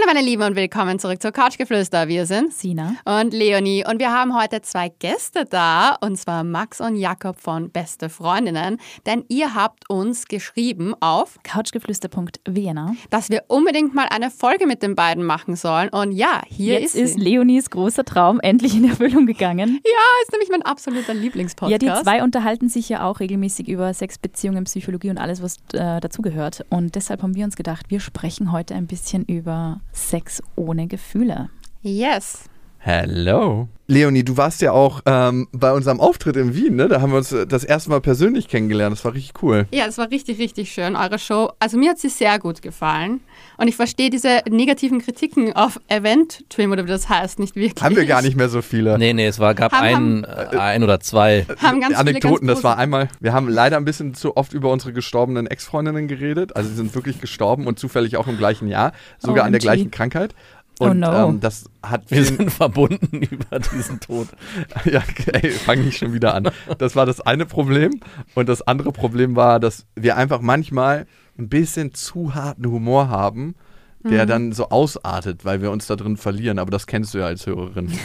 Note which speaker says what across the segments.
Speaker 1: Hallo meine Lieben und willkommen zurück zur Couchgeflüster. Wir sind
Speaker 2: Sina.
Speaker 1: und Leonie und wir haben heute zwei Gäste da und zwar Max und Jakob von Beste Freundinnen, denn ihr habt uns geschrieben auf,
Speaker 2: Couchgeflüster.vienna.
Speaker 1: dass wir unbedingt mal eine Folge mit den beiden machen sollen und ja, hier
Speaker 2: Jetzt
Speaker 1: ist
Speaker 2: ist. Leonies großer Traum endlich in Erfüllung gegangen.
Speaker 1: Ja, ist nämlich mein absoluter Lieblingspodcast.
Speaker 2: Ja, die zwei unterhalten sich ja auch regelmäßig über Sex, Beziehungen, Psychologie und alles, was äh, dazugehört. Und deshalb haben wir uns gedacht, wir sprechen heute ein bisschen über Sex ohne Gefühle.
Speaker 1: Yes.
Speaker 3: Hello. Leonie, du warst ja auch ähm, bei unserem Auftritt in Wien, ne? Da haben wir uns äh, das erste Mal persönlich kennengelernt. Das war richtig cool.
Speaker 1: Ja, es war richtig, richtig schön, eure Show. Also mir hat sie sehr gut gefallen. Und ich verstehe diese negativen Kritiken auf Event Twim oder wie das heißt, nicht wirklich.
Speaker 3: Haben wir gar nicht mehr so viele.
Speaker 4: Nee, nee, es war, gab
Speaker 1: Haben-
Speaker 4: ein, äh, ein oder zwei.
Speaker 1: Haben ganz
Speaker 3: Anekdoten,
Speaker 1: viele ganz
Speaker 3: das war einmal, wir haben leider ein bisschen zu oft über unsere gestorbenen Ex-Freundinnen geredet. Also sie sind wirklich gestorben und zufällig auch im gleichen Jahr, sogar an der
Speaker 2: OMG.
Speaker 3: gleichen Krankheit.
Speaker 2: Oh
Speaker 3: Und
Speaker 2: no.
Speaker 3: ähm, das hat
Speaker 4: Wir sind verbunden über diesen Tod.
Speaker 3: ja, ey, fang nicht schon wieder an. Das war das eine Problem. Und das andere Problem war, dass wir einfach manchmal ein bisschen zu harten Humor haben, der dann so ausartet, weil wir uns da drin verlieren. Aber das kennst du ja als Hörerin.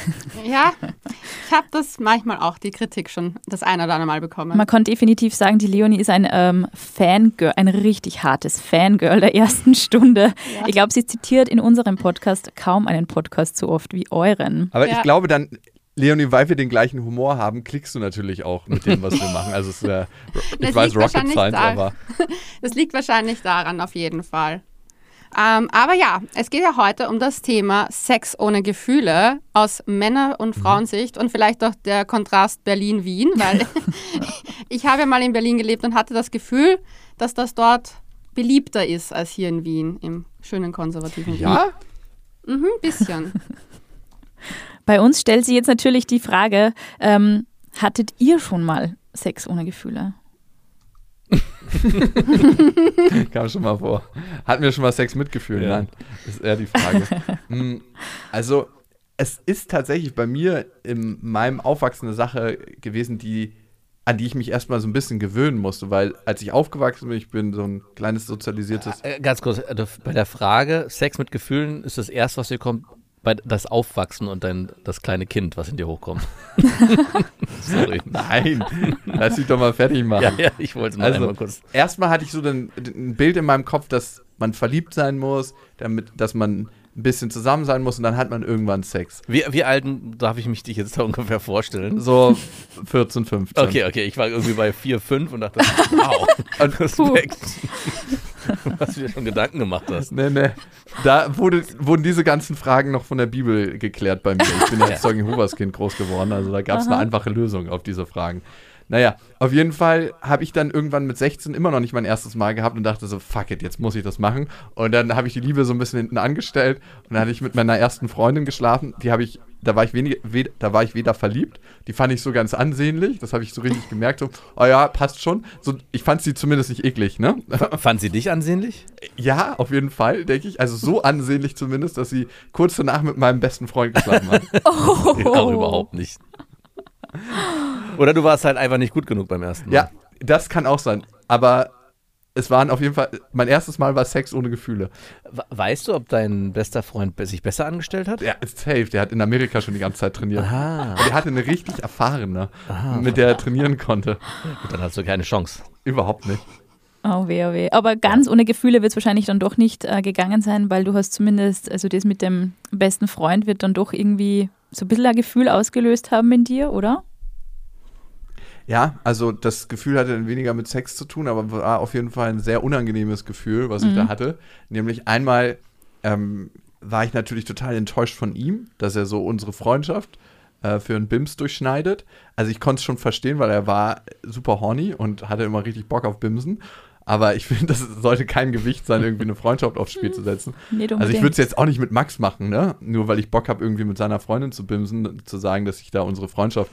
Speaker 1: Ja, ich habe das manchmal auch, die Kritik schon das ein oder andere Mal bekommen.
Speaker 2: Man kann definitiv sagen, die Leonie ist ein ähm, Fangirl, ein richtig hartes Fangirl der ersten Stunde. Ich glaube, sie zitiert in unserem Podcast kaum einen Podcast so oft wie euren.
Speaker 3: Aber
Speaker 1: Ja.
Speaker 3: ich glaube dann, Leonie, weil wir den gleichen Humor haben, klickst du natürlich auch mit dem, was wir machen. Also es ist, äh, ich
Speaker 1: Das
Speaker 3: weiß Rocket Science, aber
Speaker 1: Das liegt wahrscheinlich daran, auf jeden Fall. Ähm, aber ja, es geht ja heute um das Thema Sex ohne Gefühle aus Männer- und Frauensicht und vielleicht auch der Kontrast Berlin-Wien, weil ich habe ja mal in Berlin gelebt und hatte das Gefühl, dass das dort beliebter ist als hier in Wien, im schönen konservativen Wien.
Speaker 3: ja,
Speaker 1: Mhm, bisschen.
Speaker 2: Bei uns stellt sich jetzt natürlich die Frage, ähm, hattet ihr schon mal Sex ohne Gefühle?
Speaker 3: kam schon mal vor. Hatten wir schon mal Sex mit Gefühlen?
Speaker 4: Ja.
Speaker 3: Nein, das ist eher die Frage. Mm, also es ist tatsächlich bei mir in meinem Aufwachsen eine Sache gewesen, die an die ich mich erstmal so ein bisschen gewöhnen musste, weil als ich aufgewachsen bin, ich bin so ein kleines sozialisiertes
Speaker 4: Äh, ganz kurz, äh, bei der Frage, Sex mit Gefühlen ist das erste, was dir kommt, bei das Aufwachsen und dein, das kleine Kind, was in dir hochkommt. Sorry.
Speaker 3: Nein, lass dich doch mal fertig machen.
Speaker 4: Ja, ja, ich wollte nur
Speaker 3: Also,
Speaker 4: einmal kurz.
Speaker 3: erstmal hatte ich so den, ein Bild in meinem Kopf, dass man verliebt sein muss, damit, dass man ein bisschen zusammen sein muss und dann hat man irgendwann Sex.
Speaker 4: Wie, wie alt darf ich mich dich jetzt da ungefähr vorstellen?
Speaker 3: So 14, 15.
Speaker 4: Okay, okay, ich war irgendwie bei 4, 5 und dachte, wow, Respekt. Was du dir schon Gedanken gemacht hast.
Speaker 3: Nee, nee. Da wurde, wurden diese ganzen Fragen noch von der Bibel geklärt bei mir. Ich bin ja als Zeugen Jehovas Kind groß geworden, also da gab es eine einfache Lösung auf diese Fragen. Naja, auf jeden Fall habe ich dann irgendwann mit 16 immer noch nicht mein erstes Mal gehabt und dachte so, fuck it, jetzt muss ich das machen. Und dann habe ich die Liebe so ein bisschen hinten angestellt und dann hatte ich mit meiner ersten Freundin geschlafen. Die habe ich, da war ich wenig, we, da war ich weder verliebt, die fand ich so ganz ansehnlich, das habe ich so richtig gemerkt, so, oh ja, passt schon. So, ich fand sie zumindest nicht eklig, ne?
Speaker 4: Fand sie dich ansehnlich?
Speaker 3: Ja, auf jeden Fall, denke ich. Also so ansehnlich zumindest, dass sie kurz danach mit meinem besten Freund geschlafen hat.
Speaker 2: Oh.
Speaker 4: Auch überhaupt nicht. Oder du warst halt einfach nicht gut genug beim ersten Mal.
Speaker 3: ja, das kann auch sein. Aber es waren auf jeden Fall, mein erstes Mal war Sex ohne Gefühle.
Speaker 4: We- Weißt du, ob dein bester Freund sich besser angestellt hat?
Speaker 3: Ist safe, der hat in Amerika schon die ganze Zeit trainiert.
Speaker 4: Aha.
Speaker 3: Der hatte eine richtig erfahrene, mit der er trainieren konnte.
Speaker 4: Gut, dann hast du keine Chance.
Speaker 3: Überhaupt nicht.
Speaker 2: Oh weh, oh weh. Aber ganz ohne Gefühle wird es wahrscheinlich dann doch nicht äh, gegangen sein, weil du hast zumindest, also das mit dem besten Freund wird dann doch irgendwie so ein bisschen ein Gefühl ausgelöst haben in dir, oder?
Speaker 3: Ja, also das Gefühl hatte dann weniger mit Sex zu tun, aber war auf jeden Fall ein sehr unangenehmes Gefühl, was ich da hatte. Nämlich einmal ähm, war ich natürlich total enttäuscht von ihm, dass er so unsere Freundschaft äh, für einen Bims durchschneidet. Also ich konnte es schon verstehen, weil er war super horny und hatte immer richtig Bock auf Bimsen. Aber ich finde, das sollte kein Gewicht sein, irgendwie eine Freundschaft aufs Spiel zu setzen.
Speaker 2: Nicht
Speaker 3: Also ich würde es jetzt auch nicht mit Max machen, ne? Nur weil ich Bock habe, irgendwie mit seiner Freundin zu bimsen, zu sagen, dass ich da unsere Freundschaft,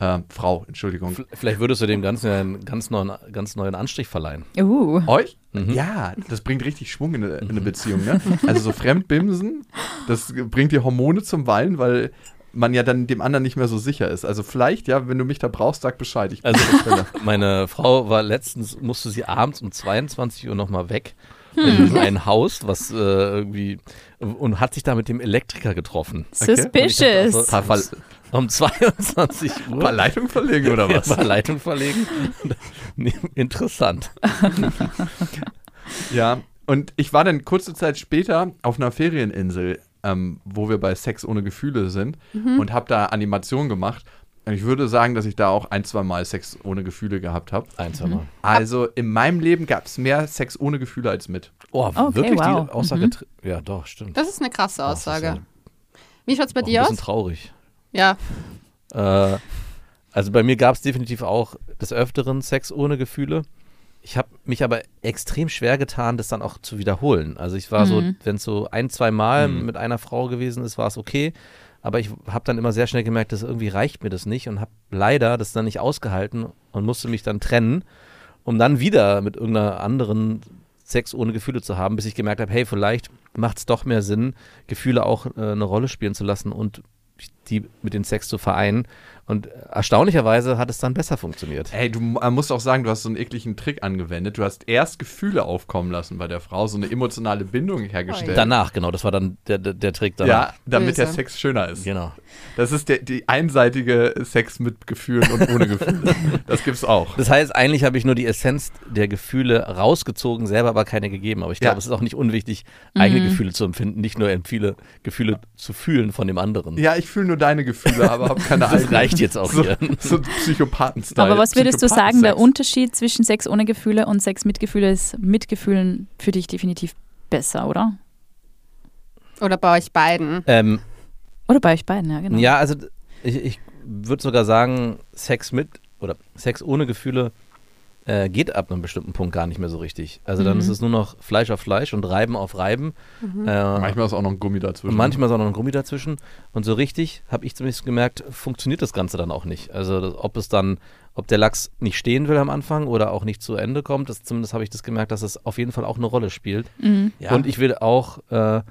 Speaker 3: äh, Frau, Entschuldigung,
Speaker 4: Vielleicht würdest du dem Ganzen einen ganz neuen, ganz neuen Anstrich verleihen.
Speaker 2: Uh,
Speaker 3: Euch?
Speaker 4: Mhm.
Speaker 3: Ja, das bringt richtig Schwung in eine, in eine Beziehung, ne? Also so Fremdbimsen, das bringt die Hormone zum Wallen, weil man ja dann dem anderen nicht mehr so sicher ist. Also vielleicht, ja, wenn du mich da brauchst, sag Bescheid. Ich
Speaker 4: Also-. Meine Frau war letztens, musste sie abends um 22 Uhr nochmal weg in ein Haus, was äh, irgendwie und hat sich da mit dem Elektriker getroffen.
Speaker 2: Suspicious.
Speaker 4: Und ich dachte auch so, um 22 Uhr.
Speaker 3: War Leitung verlegen oder was?
Speaker 4: War Leitung verlegen. Interessant.
Speaker 3: Ja, und ich war dann kurze Zeit später auf einer Ferieninsel, ähm, wo wir bei Sex ohne Gefühle sind und habe da Animation gemacht. Und ich würde sagen, dass ich da auch ein, zwei Mal Sex ohne Gefühle gehabt habe.
Speaker 4: Ein, zwei Mal.
Speaker 3: Also in meinem Leben gab es mehr Sex ohne Gefühle als mit.
Speaker 4: Oh,
Speaker 2: Okay,
Speaker 4: wirklich
Speaker 2: wow.
Speaker 4: die Aussage? tr- Ja, doch, stimmt.
Speaker 1: Das ist eine krasse Aussage.
Speaker 4: ja
Speaker 1: Wie schaut es bei
Speaker 4: auch ein
Speaker 1: dir
Speaker 4: bisschen
Speaker 1: aus?
Speaker 4: traurig.
Speaker 1: Ja.
Speaker 4: Äh, also bei mir gab es definitiv auch des Öfteren Sex ohne Gefühle. Ich habe mich aber extrem schwer getan, das dann auch zu wiederholen. Also ich war so,
Speaker 2: Mhm.
Speaker 4: wenn es so ein, zwei Mal
Speaker 3: Mhm.
Speaker 4: mit einer Frau gewesen ist, war es okay. Aber ich habe dann immer sehr schnell gemerkt, dass irgendwie reicht mir das nicht und habe leider das dann nicht ausgehalten und musste mich dann trennen, um dann wieder mit irgendeiner anderen Sex ohne Gefühle zu haben, bis ich gemerkt habe, hey, vielleicht macht es doch mehr Sinn, Gefühle auch äh, eine Rolle spielen zu lassen und die mit dem Sex zu vereinen. Und erstaunlicherweise hat es dann besser funktioniert.
Speaker 3: Ey, du mu- musst auch sagen, du hast so einen ekligen Trick angewendet. Du hast erst Gefühle aufkommen lassen bei der Frau, so eine emotionale Bindung hergestellt.
Speaker 4: Danach, genau, das war dann der, der, der Trick danach.
Speaker 3: ja, damit der
Speaker 1: Böse.
Speaker 3: Sex schöner ist.
Speaker 4: Genau.
Speaker 3: Das ist der, die einseitige Sex mit Gefühlen und ohne Gefühle. Das gibt's auch.
Speaker 4: Das heißt, eigentlich habe ich nur die Essenz der Gefühle rausgezogen, selber aber keine gegeben. Aber ich glaube,
Speaker 3: Ja.
Speaker 4: es ist auch nicht unwichtig, eigene
Speaker 2: Mhm.
Speaker 4: Gefühle zu empfinden, nicht nur empfehle, Gefühle zu fühlen von dem anderen.
Speaker 3: Ja, ich fühle nur deine Gefühle, aber habe keine eigenen.
Speaker 4: reicht jetzt auch
Speaker 3: so,
Speaker 4: hier.
Speaker 3: so Psychopathen-Style.
Speaker 2: Aber was würdest du sagen, der. Unterschied zwischen Sex ohne Gefühle und Sex mit Gefühle ist mit Gefühlen für dich definitiv besser, oder?
Speaker 1: Oder bei euch beiden?
Speaker 4: Ähm,
Speaker 2: Oder bei euch beiden, ja, genau.
Speaker 4: Ja, also ich, ich würde sogar sagen, Sex mit oder Sex ohne Gefühle äh, geht ab einem bestimmten Punkt gar nicht mehr so richtig. Also dann
Speaker 2: Mhm.
Speaker 4: ist es nur noch Fleisch auf Fleisch und Reiben auf Reiben. Äh,
Speaker 3: Manchmal ist auch noch ein Gummi dazwischen.
Speaker 4: und manchmal ist auch noch ein Gummi dazwischen. Und so richtig, habe ich zumindest gemerkt, funktioniert das Ganze dann auch nicht. Also das, ob es dann, ob der Lachs nicht stehen will am Anfang oder auch nicht zu Ende kommt, das, zumindest habe ich das gemerkt, dass es auf jeden Fall auch eine Rolle spielt.
Speaker 2: Mhm.
Speaker 3: Ja.
Speaker 4: Und ich will auch, äh,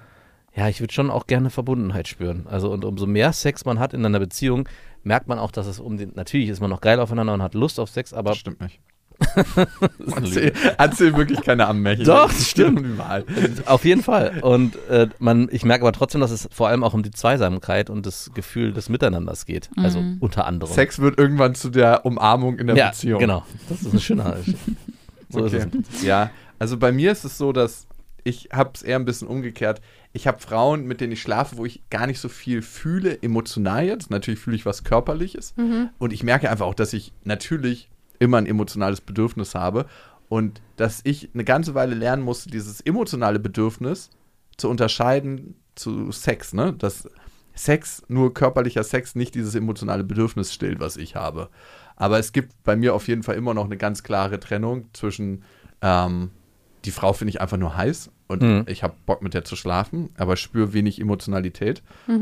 Speaker 4: ja, ich würde schon auch gerne Verbundenheit spüren. Also und umso mehr Sex man hat in einer Beziehung, merkt man auch, dass es um den, natürlich ist man noch geil aufeinander und hat Lust auf Sex, aber
Speaker 3: das stimmt nicht. Erzähl wirklich keine Ammenmärchen.
Speaker 4: Doch, das stimmt.
Speaker 3: Überall.
Speaker 4: auf jeden Fall. Und äh, man, ich merke aber trotzdem, dass es vor allem auch um die Zweisamkeit und das Gefühl des Miteinanders geht. Also
Speaker 2: Mhm.
Speaker 4: unter anderem.
Speaker 3: Sex wird irgendwann zu der Umarmung in der
Speaker 4: ja,
Speaker 3: Beziehung.
Speaker 4: genau. Das ist ein schöner. so
Speaker 3: okay.
Speaker 4: ist es.
Speaker 3: Ja, also bei mir ist es so, dass ich habe es eher ein bisschen umgekehrt. Ich habe Frauen, mit denen ich schlafe, wo ich gar nicht so viel fühle, emotional jetzt. Natürlich fühle ich was Körperliches. Und ich merke einfach auch, dass ich natürlich immer ein emotionales Bedürfnis habe. Und dass ich eine ganze Weile lernen musste, dieses emotionale Bedürfnis zu unterscheiden zu Sex. Ne? Dass Sex, nur körperlicher Sex, nicht dieses emotionale Bedürfnis stillt, was ich habe. Aber es gibt bei mir auf jeden Fall immer noch eine ganz klare Trennung zwischen ähm, die Frau finde ich einfach nur heiß und
Speaker 4: Mhm.
Speaker 3: ich habe Bock mit der zu schlafen, aber spüre wenig Emotionalität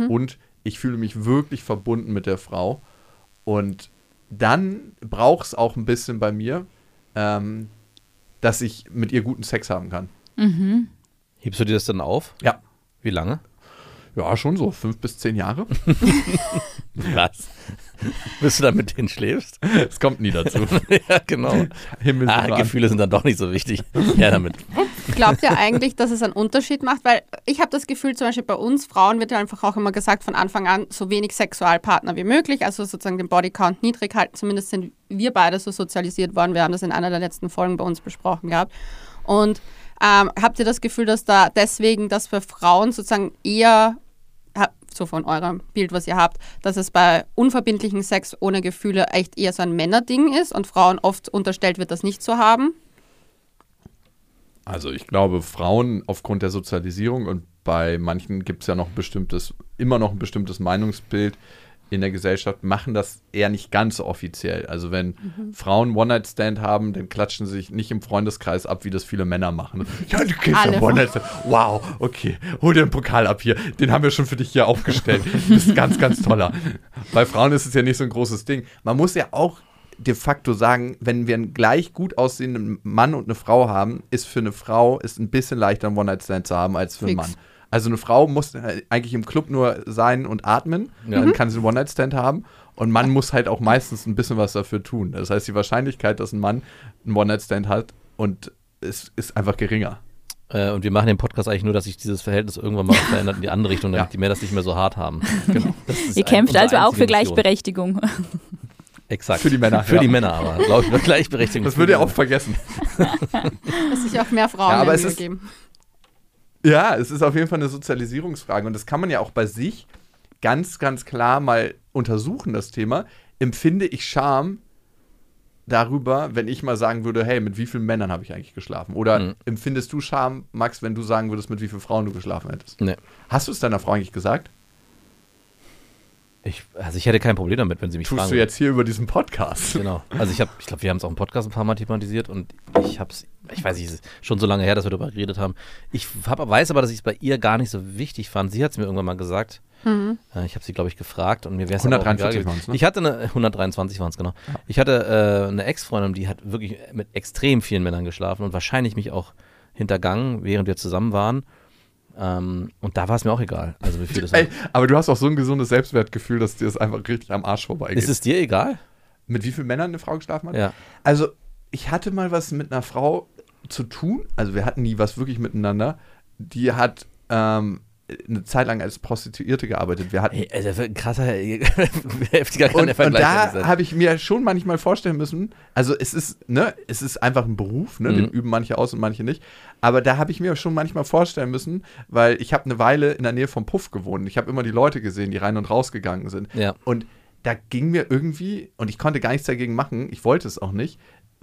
Speaker 3: und ich fühle mich wirklich verbunden mit der Frau und dann braucht es auch ein bisschen bei mir, ähm, dass ich mit ihr guten Sex haben kann.
Speaker 2: Mhm.
Speaker 4: Hebst du dir das dann auf?
Speaker 3: Ja.
Speaker 4: Wie lange?
Speaker 3: Ja, schon so fünf bis zehn Jahre.
Speaker 4: Was? Bis du dann mit denen schläfst?
Speaker 3: Es kommt nie dazu.
Speaker 4: ja, genau.
Speaker 3: Himmel
Speaker 4: Ah, Gefühle sind dann doch nicht so wichtig. Ja, damit.
Speaker 1: Glaubt ihr eigentlich, dass es einen Unterschied macht? Weil ich habe das Gefühl, zum Beispiel bei uns Frauen wird ja einfach auch immer gesagt, von Anfang an so wenig Sexualpartner wie möglich, also sozusagen den Bodycount niedrig halten. Zumindest sind wir beide so sozialisiert worden. Wir haben das in einer der letzten Folgen bei uns besprochen gehabt. Und ähm, habt ihr das Gefühl, dass da deswegen, dass für Frauen sozusagen eher, so von eurem Bild, was ihr habt, dass es bei unverbindlichen Sex ohne Gefühle echt eher so ein Männerding ist und Frauen oft unterstellt wird, das nicht zu haben?
Speaker 3: Also ich glaube, Frauen aufgrund der Sozialisierung und bei manchen gibt es ja noch ein bestimmtes, immer noch ein bestimmtes Meinungsbild in der Gesellschaft, machen das eher nicht ganz offiziell. Also wenn Frauen One-Night-Stand haben, dann klatschen sie sich nicht im Freundeskreis ab, wie das viele Männer machen. Ja, du kennst ja
Speaker 1: Alle
Speaker 3: One-Night-Stand. Wow, okay, hol dir einen Pokal ab hier. Den haben wir schon für dich hier aufgestellt. Du bist ganz, ganz toller. Bei Frauen ist es ja nicht so ein großes Ding. Man muss ja auch de facto sagen, wenn wir einen gleich gut aussehenden Mann und eine Frau haben, ist für eine Frau ist ein bisschen leichter, einen One-Night-Stand zu haben als für einen
Speaker 1: Fix.
Speaker 3: Mann. Also eine Frau muss äh, eigentlich im Club nur sein und atmen,
Speaker 4: Ja.
Speaker 3: dann kann sie einen One-Night-Stand haben. Und man muss halt auch meistens ein bisschen was dafür tun. Das heißt, die Wahrscheinlichkeit, dass ein Mann einen One-Night-Stand hat und es ist einfach geringer.
Speaker 4: Äh, und wir machen den Podcast eigentlich nur, dass sich dieses Verhältnis irgendwann mal verändert in die andere Richtung, damit
Speaker 3: Ja.
Speaker 4: die Männer das nicht mehr so hart haben. Genau.
Speaker 2: Ihr kämpft also auch für
Speaker 4: Mission.
Speaker 2: Gleichberechtigung.
Speaker 4: Exakt.
Speaker 3: Für die Männer,
Speaker 4: Für
Speaker 3: ja.
Speaker 4: die Männer aber, glaube ich, wird Gleichberechtigung.
Speaker 3: Das
Speaker 4: die
Speaker 3: ja auch vergessen.
Speaker 1: Dass sich auch mehr Frauen
Speaker 3: Ja, aber es ist-
Speaker 1: geben.
Speaker 3: Ja, es ist auf jeden Fall eine Sozialisierungsfrage und das kann man ja auch bei sich ganz, ganz klar mal untersuchen, das Thema. Empfinde ich Scham darüber, wenn ich mal sagen würde, hey, mit wie vielen Männern habe ich eigentlich geschlafen? Oder
Speaker 4: Mhm.
Speaker 3: empfindest du Scham, Max, wenn du sagen würdest, mit wie vielen Frauen du geschlafen hättest?
Speaker 4: Nee.
Speaker 3: Hast du es deiner Frau eigentlich gesagt?
Speaker 4: Ich, also ich hätte kein Problem damit, wenn sie mich
Speaker 3: Tust
Speaker 4: fragen.
Speaker 3: du jetzt hier über diesen Podcast?
Speaker 4: Genau. Also ich habe, ich glaube, wir haben es auch im Podcast ein paar Mal thematisiert und ich habe es, ich weiß nicht, es ist schon so lange her, dass wir darüber geredet haben. Ich hab, weiß aber, dass ich es bei ihr gar nicht so wichtig fand. Sie hat es mir irgendwann mal gesagt.
Speaker 1: Mhm.
Speaker 4: Ich habe sie, glaube ich, gefragt und mir wäre es
Speaker 3: 143 waren's, ne?
Speaker 4: Ich hatte eine, 123 waren es, genau. Ich hatte äh, eine Ex-Freundin, die hat wirklich mit extrem vielen Männern geschlafen und wahrscheinlich mich auch hintergangen, während wir zusammen waren. Ähm, und da war es mir auch egal. Also wie viel das war.
Speaker 3: Ey, aber du hast auch so ein gesundes Selbstwertgefühl, dass dir das einfach richtig am Arsch vorbeigeht.
Speaker 4: Ist es dir egal?
Speaker 3: mit wie vielen Männern eine Frau geschlafen hat?
Speaker 4: Ja.
Speaker 3: Also, ich hatte mal was mit einer Frau zu tun. Also, wir hatten nie was wirklich miteinander. Die hat ähm, eine Zeit lang als Prostituierte gearbeitet. Wir hatten.
Speaker 4: Ey, also ein krasser, heftiger kann
Speaker 3: und,
Speaker 4: der
Speaker 3: und
Speaker 4: Vergleich ja
Speaker 3: da habe ich mir schon manchmal vorstellen müssen, also es ist, ne, es ist einfach ein Beruf, ne, den
Speaker 4: Mhm.
Speaker 3: üben manche aus und manche nicht. Aber da habe ich mir schon manchmal vorstellen müssen, weil ich habe eine Weile in der Nähe vom Puff gewohnt. Ich habe immer die Leute gesehen, die rein und rausgegangen sind.
Speaker 4: Ja.
Speaker 3: Und da ging mir irgendwie, und ich konnte gar nichts dagegen machen, ich wollte es auch nicht,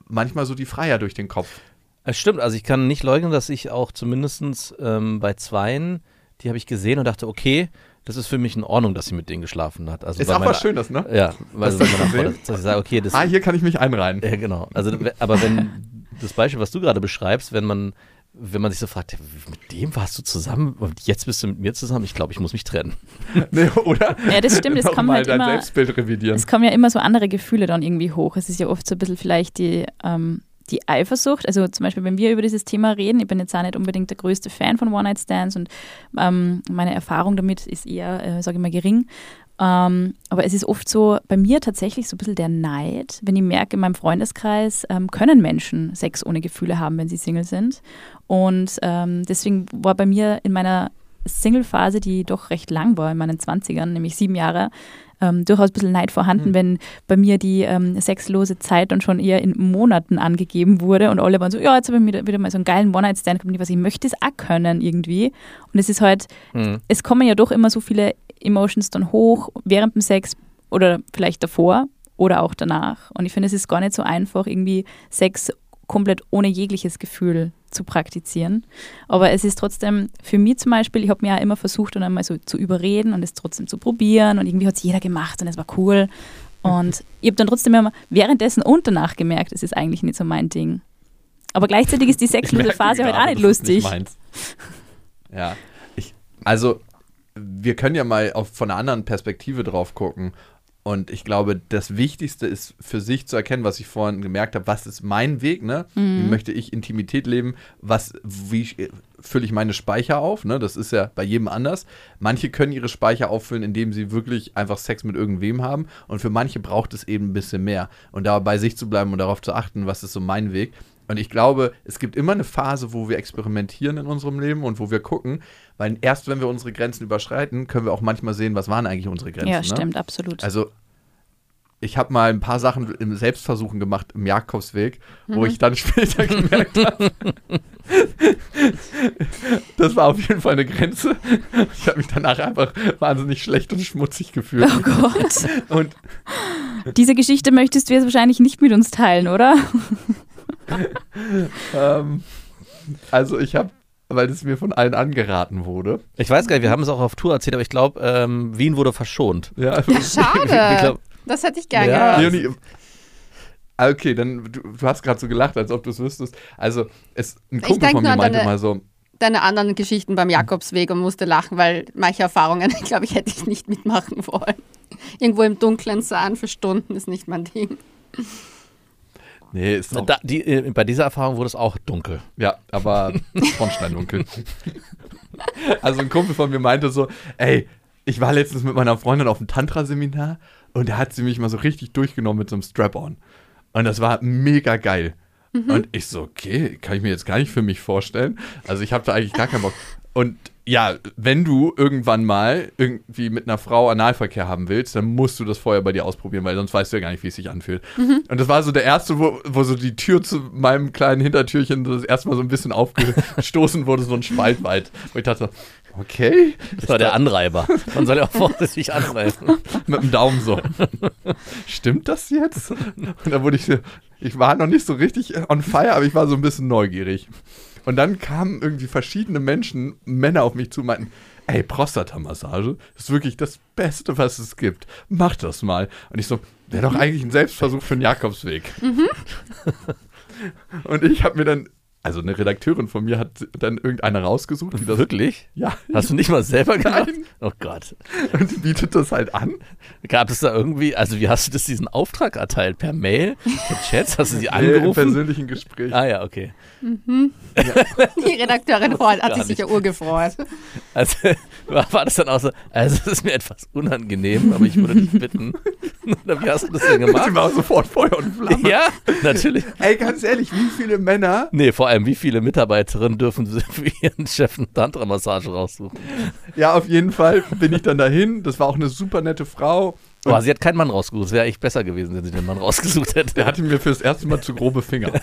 Speaker 3: manchmal so die Freier durch den Kopf.
Speaker 4: Es stimmt, also ich kann nicht leugnen, dass ich auch zumindest ähm, bei Zweien, die habe ich gesehen und dachte, okay, das ist für mich in Ordnung, dass sie mit denen geschlafen hat. Also
Speaker 3: Ist auch
Speaker 4: meiner-
Speaker 3: was Schönes, ne?
Speaker 4: Ja, weil
Speaker 3: das gesehen?
Speaker 4: dass, ich sage, okay, das
Speaker 3: Ah, hier kann ich mich einreihen.
Speaker 4: Ja, genau. Also, aber wenn das Beispiel, was du gerade beschreibst, wenn man, wenn man sich so fragt, ja, mit dem warst du zusammen und jetzt bist du mit mir zusammen, ich glaube, ich muss mich trennen.
Speaker 3: Nee, oder?
Speaker 2: Ja, das stimmt, es kommen
Speaker 3: mal
Speaker 2: halt
Speaker 3: dein
Speaker 2: immer-
Speaker 3: Selbstbild revidieren.
Speaker 2: Es kommen ja immer so andere Gefühle dann irgendwie hoch. Es ist ja oft so ein bisschen vielleicht die, ähm, die Eifersucht. Also zum Beispiel, wenn wir über dieses Thema reden, ich bin jetzt auch nicht unbedingt der größte Fan von One-Night-Stands und ähm, meine Erfahrung damit ist eher, äh, sage ich mal, gering. Ähm, aber es ist oft so, bei mir tatsächlich so ein bisschen der Neid, wenn ich merke, in meinem Freundeskreis ähm, können Menschen Sex ohne Gefühle haben, wenn sie Single sind. Und ähm, deswegen war bei mir in meiner Single-Phase, die doch recht lang war, in meinen 20ern, nämlich sieben Jahre, ähm, durchaus ein bisschen Neid vorhanden,
Speaker 3: Hm.
Speaker 2: wenn bei mir die ähm, sexlose Zeit dann schon eher in Monaten angegeben wurde und alle waren so, ja, jetzt habe ich wieder, wieder mal so einen geilen One-Night-Stand gehabt, was ich möchte es auch können irgendwie. Und es ist halt,
Speaker 4: Hm.
Speaker 2: es kommen ja doch immer so viele Emotions dann hoch während dem Sex oder vielleicht davor oder auch danach. Und ich finde, es ist gar nicht so einfach, irgendwie Sex komplett ohne jegliches Gefühl zu praktizieren. Aber es ist trotzdem für mich zum Beispiel, ich habe mir ja immer versucht, dann einmal so zu überreden und es trotzdem zu probieren und irgendwie hat es jeder gemacht und es war cool. Und ich habe dann trotzdem immer währenddessen und danach gemerkt, es ist eigentlich nicht so mein Ding. Aber gleichzeitig ist die sexlose Phase halt auch nicht lustig.
Speaker 3: meins. ja, ich, also wir können ja mal auf, von einer anderen Perspektive drauf gucken. Und ich glaube, das Wichtigste ist für sich zu erkennen, was ich vorhin gemerkt habe, was ist mein Weg, ne? Wie möchte ich Intimität leben? Was, wie fülle ich meine Speicher auf? Ne? Das ist ja bei jedem anders. Manche können ihre Speicher auffüllen, indem sie wirklich einfach Sex mit irgendwem haben. Und für manche braucht es eben ein bisschen mehr. Und da bei sich zu bleiben und darauf zu achten, was ist so mein Weg. Und ich glaube, es gibt immer eine Phase, wo wir experimentieren in unserem Leben und wo wir gucken, weil erst wenn wir unsere Grenzen überschreiten, können wir auch manchmal sehen, was waren eigentlich unsere Grenzen.
Speaker 2: Ja,
Speaker 3: ne?
Speaker 2: stimmt, absolut.
Speaker 3: Also ich habe mal ein paar Sachen im Selbstversuchen gemacht im Jakobsweg, wo ich dann später gemerkt habe, das war auf jeden Fall eine Grenze. Ich habe mich danach einfach wahnsinnig schlecht und schmutzig gefühlt.
Speaker 2: oh Gott.
Speaker 3: Und
Speaker 2: Diese Geschichte möchtest du jetzt wahrscheinlich nicht mit uns teilen, oder?
Speaker 3: ähm, also ich habe, weil es mir von allen angeraten wurde.
Speaker 4: Ich weiß gar nicht, wir haben es auch auf Tour erzählt, aber ich glaube, ähm, Wien wurde verschont.
Speaker 3: Ja,
Speaker 1: Ja, schade.
Speaker 4: Ich glaub-
Speaker 1: das hätte ich gern
Speaker 4: Ja.
Speaker 1: gehört.
Speaker 3: Leonie, Ah, okay, dann du, du hast gerade so gelacht, als ob du es wüsstest. Also es, ein Kumpel von
Speaker 1: nur
Speaker 3: mir
Speaker 1: an
Speaker 3: meinte
Speaker 1: deine-
Speaker 3: mal so,
Speaker 1: Deine anderen Geschichten beim Jakobsweg und musste lachen, weil manche Erfahrungen, glaube ich, hätte ich nicht mitmachen wollen. Irgendwo im Dunkeln sein für Stunden ist nicht mein Ding.
Speaker 3: Nee, ist auch,
Speaker 4: Da, die, äh, bei dieser Erfahrung wurde es auch dunkel.
Speaker 3: ja, aber Schornsteindunkel. also ein Kumpel von mir meinte so, ey, ich war letztens mit meiner Freundin auf einem Tantra-Seminar und da hat sie mich mal so richtig durchgenommen mit so einem Strap-on. Und das war mega geil. Und ich so, okay, kann ich mir jetzt gar nicht für mich vorstellen. Also ich habe da eigentlich gar keinen Bock. Und ja, wenn du irgendwann mal irgendwie mit einer Frau Analverkehr haben willst, dann musst du das vorher bei dir ausprobieren, weil sonst weißt du ja gar nicht, wie es sich anfühlt. Und das war so der erste, wo, wo so die Tür zu meinem kleinen Hintertürchen das erste Mal so ein bisschen aufgestoßen wurde, so ein Spalt weit. Wo ich dachte, okay,
Speaker 4: Das war der Anreiber. Man soll ja auch vorsichtig anreiben.
Speaker 3: mit dem Daumen so. Stimmt das jetzt? Und da wurde ich, so- ich war noch nicht so richtig on fire, aber ich war so ein bisschen neugierig. Und dann kamen irgendwie verschiedene Menschen, Männer auf mich zu und meinten, ey, Prostata-Massage ist wirklich das Beste, was es gibt. Mach das mal. Und ich so, wäre doch eigentlich ein Selbstversuch für den Jakobsweg. und ich habe mir dann, also eine Redakteurin von mir hat dann irgendeine rausgesucht, die das
Speaker 4: Wirklich?
Speaker 3: ja,
Speaker 4: Hast du nicht mal selber gemacht?
Speaker 3: Nein.
Speaker 4: Oh Gott.
Speaker 3: und die bietet das halt an.
Speaker 4: Gab es da irgendwie, also wie hast du das diesen Auftrag erteilt? Per Mail? Per Chat? Hast du sie
Speaker 3: Nee, Im
Speaker 4: angerufen?
Speaker 3: persönlichen Gespräch.
Speaker 4: Ah ja, okay.
Speaker 1: Die Redakteurin freut, hat sich sicher urgefreut.
Speaker 4: Also war, war das dann auch so, also es ist mir etwas unangenehm, aber ich würde dich bitten. Oder wie hast du das denn
Speaker 3: Sie
Speaker 4: gemacht?
Speaker 3: war sofort Feuer und Flamme.
Speaker 4: Ja, natürlich.
Speaker 3: Ey, ganz ehrlich, wie viele Männer.
Speaker 4: Nee, vor allem, wie viele Mitarbeiterinnen dürfen sie für ihren Chef eine Tantra-Massage raussuchen?
Speaker 3: Ja, auf jeden Fall bin ich dann dahin. Das war auch eine super nette Frau.
Speaker 4: Boah, sie hat keinen Mann rausgesucht. Es wäre echt besser gewesen, wenn sie den Mann rausgesucht
Speaker 3: Der
Speaker 4: hätte.
Speaker 3: hatte mir fürs erste Mal zu grobe Finger.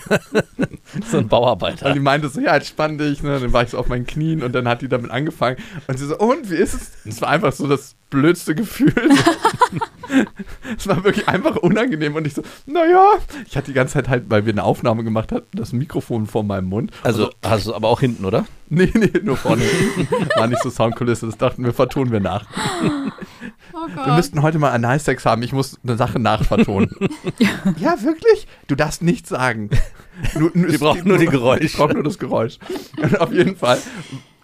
Speaker 4: So ein Bauarbeiter.
Speaker 3: Weil die meinte so, ja, entspann dich. Ne? Dann war ich so auf meinen Knien und dann hat die damit angefangen. Und sie so, und wie ist es? Es war einfach so das blödste Gefühl. es war wirklich einfach unangenehm. Und ich so, naja. Ich hatte die ganze Zeit halt, weil wir eine Aufnahme gemacht hatten, das Mikrofon vor meinem Mund.
Speaker 4: Also, also aber auch hinten, oder?
Speaker 3: Nee, nee, nur vorne. War nicht so Soundkulisse. Das dachten wir, vertonen wir nach.
Speaker 1: Oh
Speaker 3: Wir müssten heute mal Analsex haben. Ich muss eine Sache nachvertonen. ja, wirklich? Du darfst nichts sagen. Nur, nur,
Speaker 4: Wir brauchen nur die Geräusche.
Speaker 3: Ich brauche nur das Geräusch. Und auf jeden Fall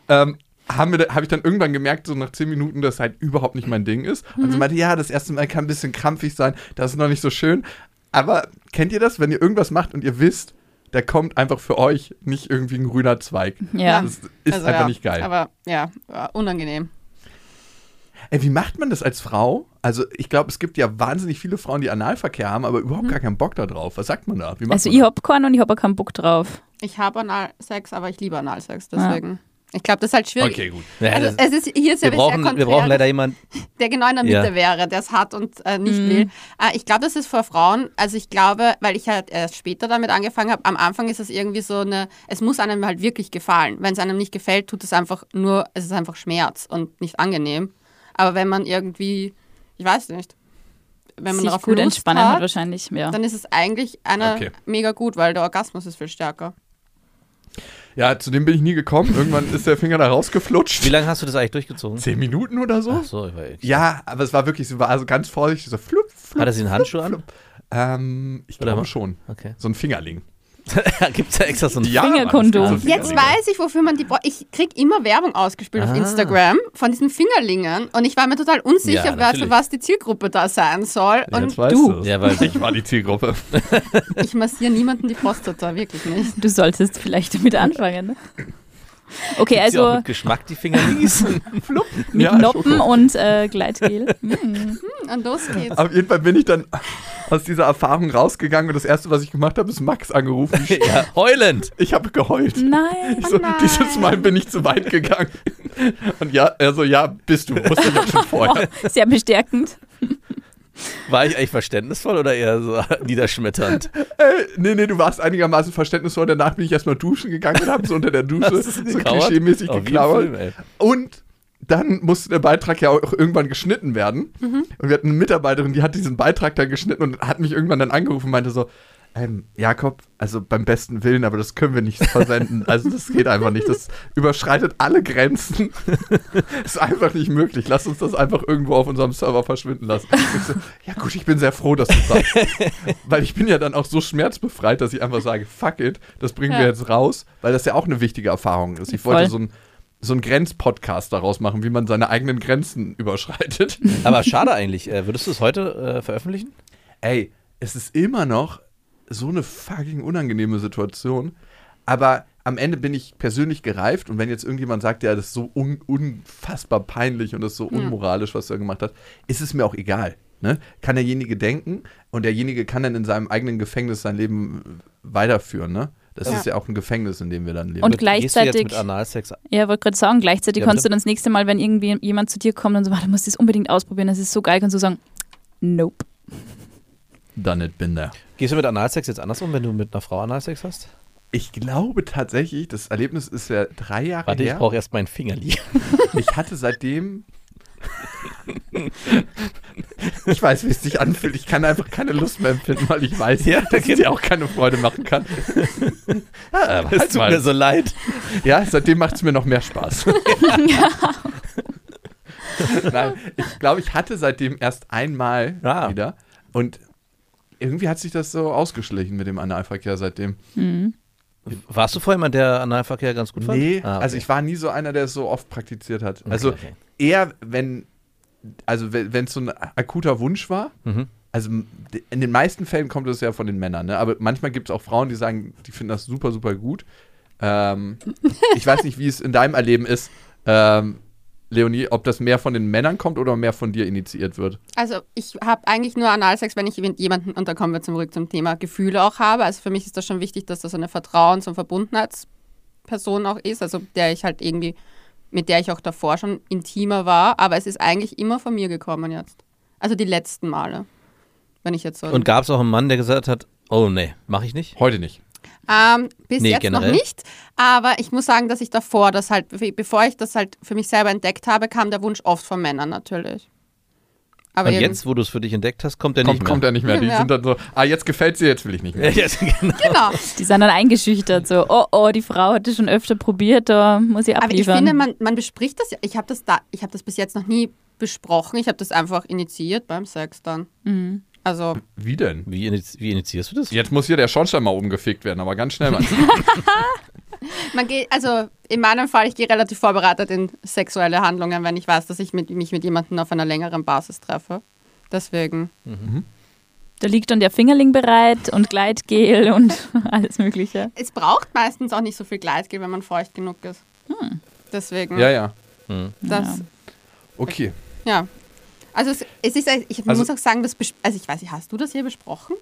Speaker 3: ähm, habe hab ich dann irgendwann gemerkt, so nach zehn Minuten, dass halt überhaupt nicht mein Ding ist. Und sie meinte, ja, das erste Mal kann ein bisschen krampfig sein. Das ist noch nicht so schön. Aber kennt ihr das, wenn ihr irgendwas macht und ihr wisst, da kommt einfach für euch nicht irgendwie ein grüner Zweig?
Speaker 2: Ja.
Speaker 3: Das ist
Speaker 1: Also,
Speaker 3: einfach
Speaker 1: ja,
Speaker 3: nicht geil.
Speaker 1: Aber ja, unangenehm.
Speaker 3: Ey, wie macht man das als Frau? Also, ich glaube, es gibt ja wahnsinnig viele Frauen, die Analverkehr haben, aber überhaupt gar keinen Bock da drauf. Was sagt man da? Wie macht
Speaker 2: Also
Speaker 3: man
Speaker 2: ich hab keinen und ich hab auch keinen Bock drauf.
Speaker 1: Ich habe Analsex, aber ich liebe Analsex, deswegen. Ich glaube, das ist halt schwierig.
Speaker 3: Okay, gut.
Speaker 4: Ja,
Speaker 1: Also, es ist, hier ist
Speaker 4: wir,
Speaker 1: ja
Speaker 4: brauchen,
Speaker 1: sehr
Speaker 4: wir brauchen leider jemanden.
Speaker 1: der genau in der Mitte
Speaker 4: Ja.
Speaker 1: wäre, der es hat und äh, nicht will. Äh, ich glaube, das ist für Frauen, also ich glaube, weil ich halt erst später damit angefangen habe, am Anfang ist es irgendwie so eine, es muss einem halt wirklich gefallen. Wenn es einem nicht gefällt, tut es einfach nur, es ist einfach Schmerz und nicht angenehm. Aber wenn man irgendwie, ich weiß nicht, wenn man
Speaker 2: Sich
Speaker 1: darauf
Speaker 2: gut
Speaker 1: Lust
Speaker 2: entspannen hat
Speaker 1: hat,
Speaker 2: wahrscheinlich, ja.
Speaker 1: dann ist es eigentlich einer
Speaker 3: Okay.
Speaker 1: mega gut, weil der Orgasmus ist viel stärker.
Speaker 3: Ja, zu dem bin ich nie gekommen. Irgendwann ist der Finger da rausgeflutscht.
Speaker 4: Wie lange hast du das eigentlich durchgezogen?
Speaker 3: Zehn Minuten oder so?
Speaker 4: Ach so, ich war echt.
Speaker 3: Ja, aber es war wirklich, sie war also ganz vorsichtig, so flup, flup.
Speaker 4: Hat er sie einen Handschuh an?
Speaker 3: Ähm, ich
Speaker 4: Oder
Speaker 3: glaube schon.
Speaker 4: Okay.
Speaker 3: So ein Fingerling.
Speaker 4: Gibt es da extra so ein
Speaker 3: Ja,
Speaker 2: Fingerkondom.
Speaker 1: Jetzt weiß ich, wofür man die. Bra ich krieg immer Werbung ausgespielt auf
Speaker 4: Ah.
Speaker 1: Instagram von diesen Fingerlingen und ich war mir total unsicher,
Speaker 4: Ja,
Speaker 1: für was die Zielgruppe da sein soll.
Speaker 3: Jetzt
Speaker 1: Und
Speaker 3: weißt
Speaker 2: du.
Speaker 4: Ja, weil-
Speaker 3: ich war die Zielgruppe.
Speaker 1: ich massiere niemanden die Prostata, wirklich nicht.
Speaker 2: Du solltest vielleicht damit anfangen. Ne? Okay,
Speaker 4: ja auch
Speaker 2: also
Speaker 4: mit Geschmack die Fingerlings.
Speaker 2: mit
Speaker 3: Ja,
Speaker 2: Noppen
Speaker 3: Schoko.
Speaker 2: und äh, Gleitgel. Mm.
Speaker 1: Und los geht's.
Speaker 3: Auf jeden Fall bin ich dann aus dieser Erfahrung rausgegangen und das erste, was ich gemacht habe, ist Max angerufen.
Speaker 4: ja, heulend.
Speaker 3: Ich habe geheult.
Speaker 2: Nein.
Speaker 3: Ich so,
Speaker 1: nein.
Speaker 3: dieses Mal bin ich zu weit gegangen. Und ja, er so, ja, bist du. Wusste ich ja schon vorher.
Speaker 2: Oh, sehr bestärkend.
Speaker 4: War ich eigentlich verständnisvoll oder eher so niederschmetternd?
Speaker 3: Äh, nee, nee, du warst einigermaßen verständnisvoll. Danach bin ich erstmal duschen gegangen und habe so unter der Dusche so klischeemäßig
Speaker 4: Oh,
Speaker 3: geklaut. Und dann musste der Beitrag ja auch irgendwann geschnitten werden. Und wir hatten eine Mitarbeiterin, die hat diesen Beitrag dann geschnitten und hat mich irgendwann dann angerufen und meinte so, ähm, Jakob, also beim besten Willen, aber das können wir nicht versenden. Also das geht einfach nicht. Das überschreitet alle Grenzen. ist einfach nicht möglich. Lass uns das einfach irgendwo auf unserem Server verschwinden lassen. So, ja gut, ich bin sehr froh, dass du sagst. weil ich bin ja dann auch so schmerzbefreit, dass ich einfach sage, fuck it, das bringen wir
Speaker 2: Ja.
Speaker 3: jetzt raus, weil das ja auch eine wichtige Erfahrung ist. Ich
Speaker 2: Voll.
Speaker 3: wollte so ein so einen Grenzpodcast daraus machen, wie man seine eigenen Grenzen überschreitet.
Speaker 4: Aber schade eigentlich. Äh, würdest du es heute äh, veröffentlichen?
Speaker 3: Ey, es ist immer noch so eine fucking unangenehme Situation. Aber am Ende bin ich persönlich gereift und wenn jetzt irgendjemand sagt, ja, das ist so un unfassbar peinlich und das ist so unmoralisch, was er gemacht hat, ist es mir auch egal. ne, kann derjenige denken und derjenige kann dann in seinem eigenen Gefängnis sein Leben weiterführen. Ne? Das
Speaker 1: Ja.
Speaker 3: ist ja auch ein Gefängnis, in dem wir dann leben.
Speaker 2: Und
Speaker 4: Gehst du jetzt
Speaker 2: gleichzeitig-
Speaker 4: mit Analsex
Speaker 2: Ja, wollte gerade sagen, gleichzeitig
Speaker 4: Ja,
Speaker 2: kannst du dann das nächste Mal, wenn irgendwie jemand zu dir kommt und so, "Warte, du musst das unbedingt ausprobieren, das ist so geil, kannst du sagen, nope.
Speaker 3: Done it, been there.
Speaker 4: Gehst du mit Analsex jetzt anders um, wenn du mit einer Frau Analsex hast?
Speaker 3: Ich glaube tatsächlich, das Erlebnis ist ja drei Jahre
Speaker 4: Warte, ich
Speaker 3: her.
Speaker 4: brauche erst meinen Fingerli.
Speaker 3: Ich hatte seitdem. ich weiß, wie es sich anfühlt. Ich kann einfach keine Lust mehr empfinden, weil ich weiß,
Speaker 4: Ja,
Speaker 3: dass es dir auch keine Freude machen kann. ja, aber
Speaker 4: Es
Speaker 3: halt
Speaker 4: tut
Speaker 3: mal.
Speaker 4: mir so leid.
Speaker 3: ja, seitdem macht es mir noch mehr Spaß. Nein, ich glaube, ich hatte seitdem erst einmal
Speaker 4: Ah.
Speaker 3: wieder. Und irgendwie hat sich das so ausgeschlichen mit dem Analverkehr seitdem.
Speaker 2: Mhm.
Speaker 4: Warst du vorher jemand, der Analverkehr ganz gut fand?
Speaker 3: Nee,
Speaker 4: Ah, okay.
Speaker 3: also ich war nie so einer, der es so oft praktiziert hat.
Speaker 4: Okay,
Speaker 3: Also
Speaker 4: okay.
Speaker 3: eher, wenn, also wenn es so ein akuter Wunsch war,
Speaker 4: Mhm.
Speaker 3: also in den meisten Fällen kommt es ja von den Männern, ne? aber manchmal gibt es auch Frauen, die sagen, die finden das super, super gut. Ähm, ich weiß nicht, wie es in deinem Erleben ist, ähm, Leonie, ob das mehr von den Männern kommt oder mehr von dir initiiert wird.
Speaker 1: Also ich habe eigentlich nur Analsex, wenn ich mit jemanden, und da kommen wir zurück zum Thema Gefühle auch habe. Also für mich ist das schon wichtig, dass das eine Vertrauens- und Verbundenheitsperson auch ist, also der ich halt irgendwie, mit der ich auch davor schon intimer war. Aber es ist eigentlich immer von mir gekommen jetzt. Also die letzten Male. Wenn ich jetzt so.
Speaker 4: Und gab es auch einen Mann, der gesagt hat, oh nee, mache ich nicht?
Speaker 3: Heute nicht.
Speaker 1: Ähm, bis
Speaker 4: Nee,
Speaker 1: jetzt
Speaker 4: generell?
Speaker 1: noch nicht. Aber ich muss sagen, dass ich davor das halt, be- bevor ich das halt für mich selber entdeckt habe, kam der Wunsch oft von Männern natürlich. Aber
Speaker 4: Und
Speaker 1: eben-
Speaker 4: jetzt, wo du es für dich entdeckt hast, kommt der
Speaker 3: Kommt,
Speaker 4: nicht mehr.
Speaker 3: kommt er nicht mehr. Die
Speaker 1: Ja.
Speaker 3: sind dann so, ah, jetzt gefällt sie, jetzt will ich nicht mehr.
Speaker 4: Ja, jetzt, genau.
Speaker 1: Genau.
Speaker 2: Die sind dann eingeschüchtert, so, oh oh, die Frau hat das schon öfter probiert, da muss ich
Speaker 1: Aber ich
Speaker 2: abliefern.
Speaker 1: finde, man, man bespricht das ja. Ich habe das, da, ich hab das bis jetzt noch nie besprochen. Ich habe das einfach initiiert beim Sex dann.
Speaker 2: Mhm.
Speaker 1: Also,
Speaker 3: Wie denn?
Speaker 4: Wie, iniz- wie initiierst du das?
Speaker 3: Jetzt muss hier der Schornstein mal umgefegt werden, aber ganz schnell mal.
Speaker 1: man geht, also in meinem Fall, ich gehe relativ vorbereitet in sexuelle Handlungen, wenn ich weiß, dass ich mit, mich mit jemandem auf einer längeren Basis treffe. Deswegen.
Speaker 2: Da liegt dann der Fingerling bereit und Gleitgel und alles Mögliche.
Speaker 1: Es braucht meistens auch nicht so viel Gleitgel, wenn man feucht genug ist. Deswegen.
Speaker 3: ja, ja.
Speaker 4: Hm.
Speaker 1: Das,
Speaker 2: Ja.
Speaker 3: Okay.
Speaker 1: ja. Also es, es ist, ich
Speaker 3: Also-
Speaker 1: muss auch sagen, das, bes- also ich weiß nicht, hast du das hier besprochen?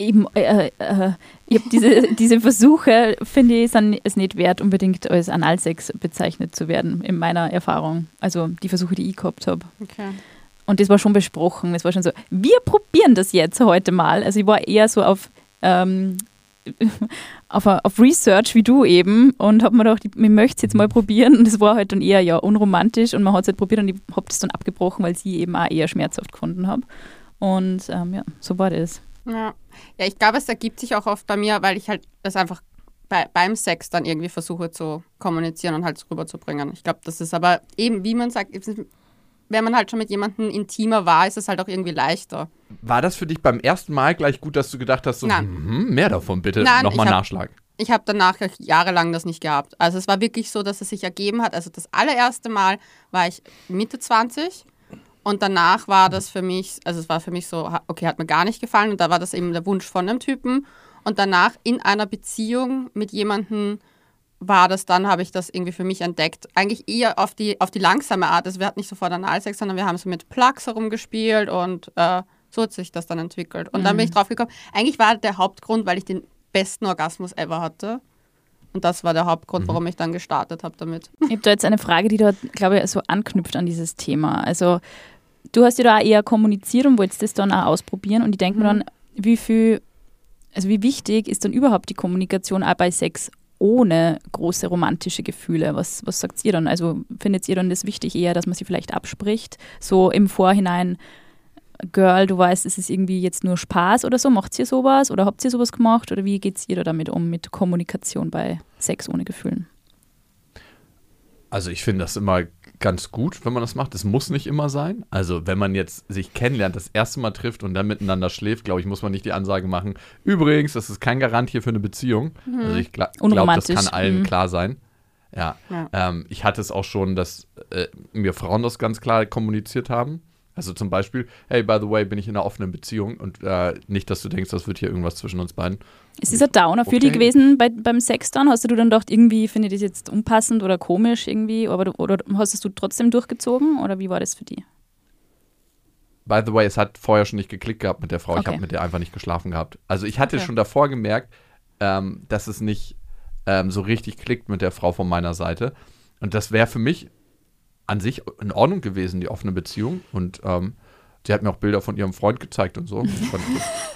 Speaker 2: Eben, äh, äh, ich hab diese, diese Versuche, finde ich, sind es nicht wert, unbedingt als Analsex bezeichnet zu werden, in meiner Erfahrung. Also die Versuche, die ich gehabt habe.
Speaker 1: Okay.
Speaker 2: Und das war schon besprochen. Es war schon so, wir probieren das jetzt heute mal. Also ich war eher so auf, ähm, auf, auf Research wie du eben und habe mir gedacht, ich, ich möchte es jetzt mal probieren. Und es war halt dann eher ja unromantisch und man hat es halt probiert und ich habe das dann abgebrochen, weil sie eben auch eher schmerzhaft gefunden habe. Und ähm, ja, so war das.
Speaker 1: Ja. ja, ich glaube, es ergibt sich auch oft bei mir, weil ich halt das einfach bei, beim Sex dann irgendwie versuche zu kommunizieren und halt rüberzubringen. Ich glaube, das ist aber eben, wie man sagt, es wenn man halt schon mit jemandem intimer war, ist es halt auch irgendwie leichter.
Speaker 3: War das für dich beim ersten Mal gleich gut, dass du gedacht hast, so, mhm, mehr davon bitte, nochmal nachschlagen?
Speaker 1: Ich habe danach jahrelang das nicht gehabt. Also es war wirklich so, dass es sich ergeben hat. Also das allererste Mal war ich Mitte 20 und danach war das für mich, also es war für mich so, okay, hat mir gar nicht gefallen und da war das eben der Wunsch von einem Typen. Und danach in einer Beziehung mit jemandem war das dann, habe ich das irgendwie für mich entdeckt. Eigentlich eher auf die, auf die langsame Art. Also wir hatten nicht sofort Analsex, sondern wir haben so mit Plugs herumgespielt und äh, so hat sich das dann entwickelt. Und dann bin ich drauf gekommen, eigentlich war der Hauptgrund, weil ich den besten Orgasmus ever hatte. Und das war der Hauptgrund, warum ich dann gestartet habe damit.
Speaker 2: Ich habe da jetzt eine Frage, die da, glaube ich, so anknüpft an dieses Thema. Also, du hast ja da auch eher kommuniziert und wolltest das dann auch ausprobieren. Und ich denke mir dann, wie viel, also wie wichtig ist dann überhaupt die Kommunikation auch bei Sex ohne große romantische Gefühle? Was, was sagt ihr dann? Also, findet ihr dann das wichtig eher, dass man sie vielleicht abspricht? So im Vorhinein, Girl, du weißt, es ist irgendwie jetzt nur Spaß oder so. Macht ihr sowas oder habt ihr sowas gemacht? Oder wie geht ihr da damit um, mit Kommunikation bei Sex ohne Gefühlen?
Speaker 3: Also ich finde das immer ganz gut, wenn man das macht. Es muss nicht immer sein. Also wenn man jetzt sich kennenlernt, das erste Mal trifft und dann miteinander schläft, glaube ich, muss man nicht die Ansage machen. Übrigens, das ist kein Garant hier für eine Beziehung. Also ich gla glaube, das kann allen
Speaker 2: Mhm.
Speaker 3: klar sein. Ja.
Speaker 1: Ja.
Speaker 3: Ähm, ich hatte es auch schon, dass äh, mir Frauen das ganz klar kommuniziert haben. Also zum Beispiel, hey, by the way, bin ich in einer offenen Beziehung und äh, nicht, dass du denkst, das wird hier irgendwas zwischen uns beiden.
Speaker 2: Ist ein Downer für
Speaker 3: Okay.
Speaker 2: dich gewesen bei, beim Sex dann? Hast du dann gedacht, irgendwie finde ich das jetzt unpassend oder komisch irgendwie, du, oder hast du trotzdem durchgezogen oder wie war das für dich?
Speaker 3: by the way, es hat vorher schon nicht geklickt gehabt mit der Frau. Ich
Speaker 2: Okay.
Speaker 3: habe mit der einfach nicht geschlafen gehabt. Also ich hatte
Speaker 1: Okay.
Speaker 3: schon davor gemerkt, ähm, dass es nicht ähm, so richtig klickt mit der Frau von meiner Seite. Und das wäre für mich an sich in Ordnung gewesen, die offene Beziehung. Und ähm, sie hat mir auch Bilder von ihrem Freund gezeigt und so.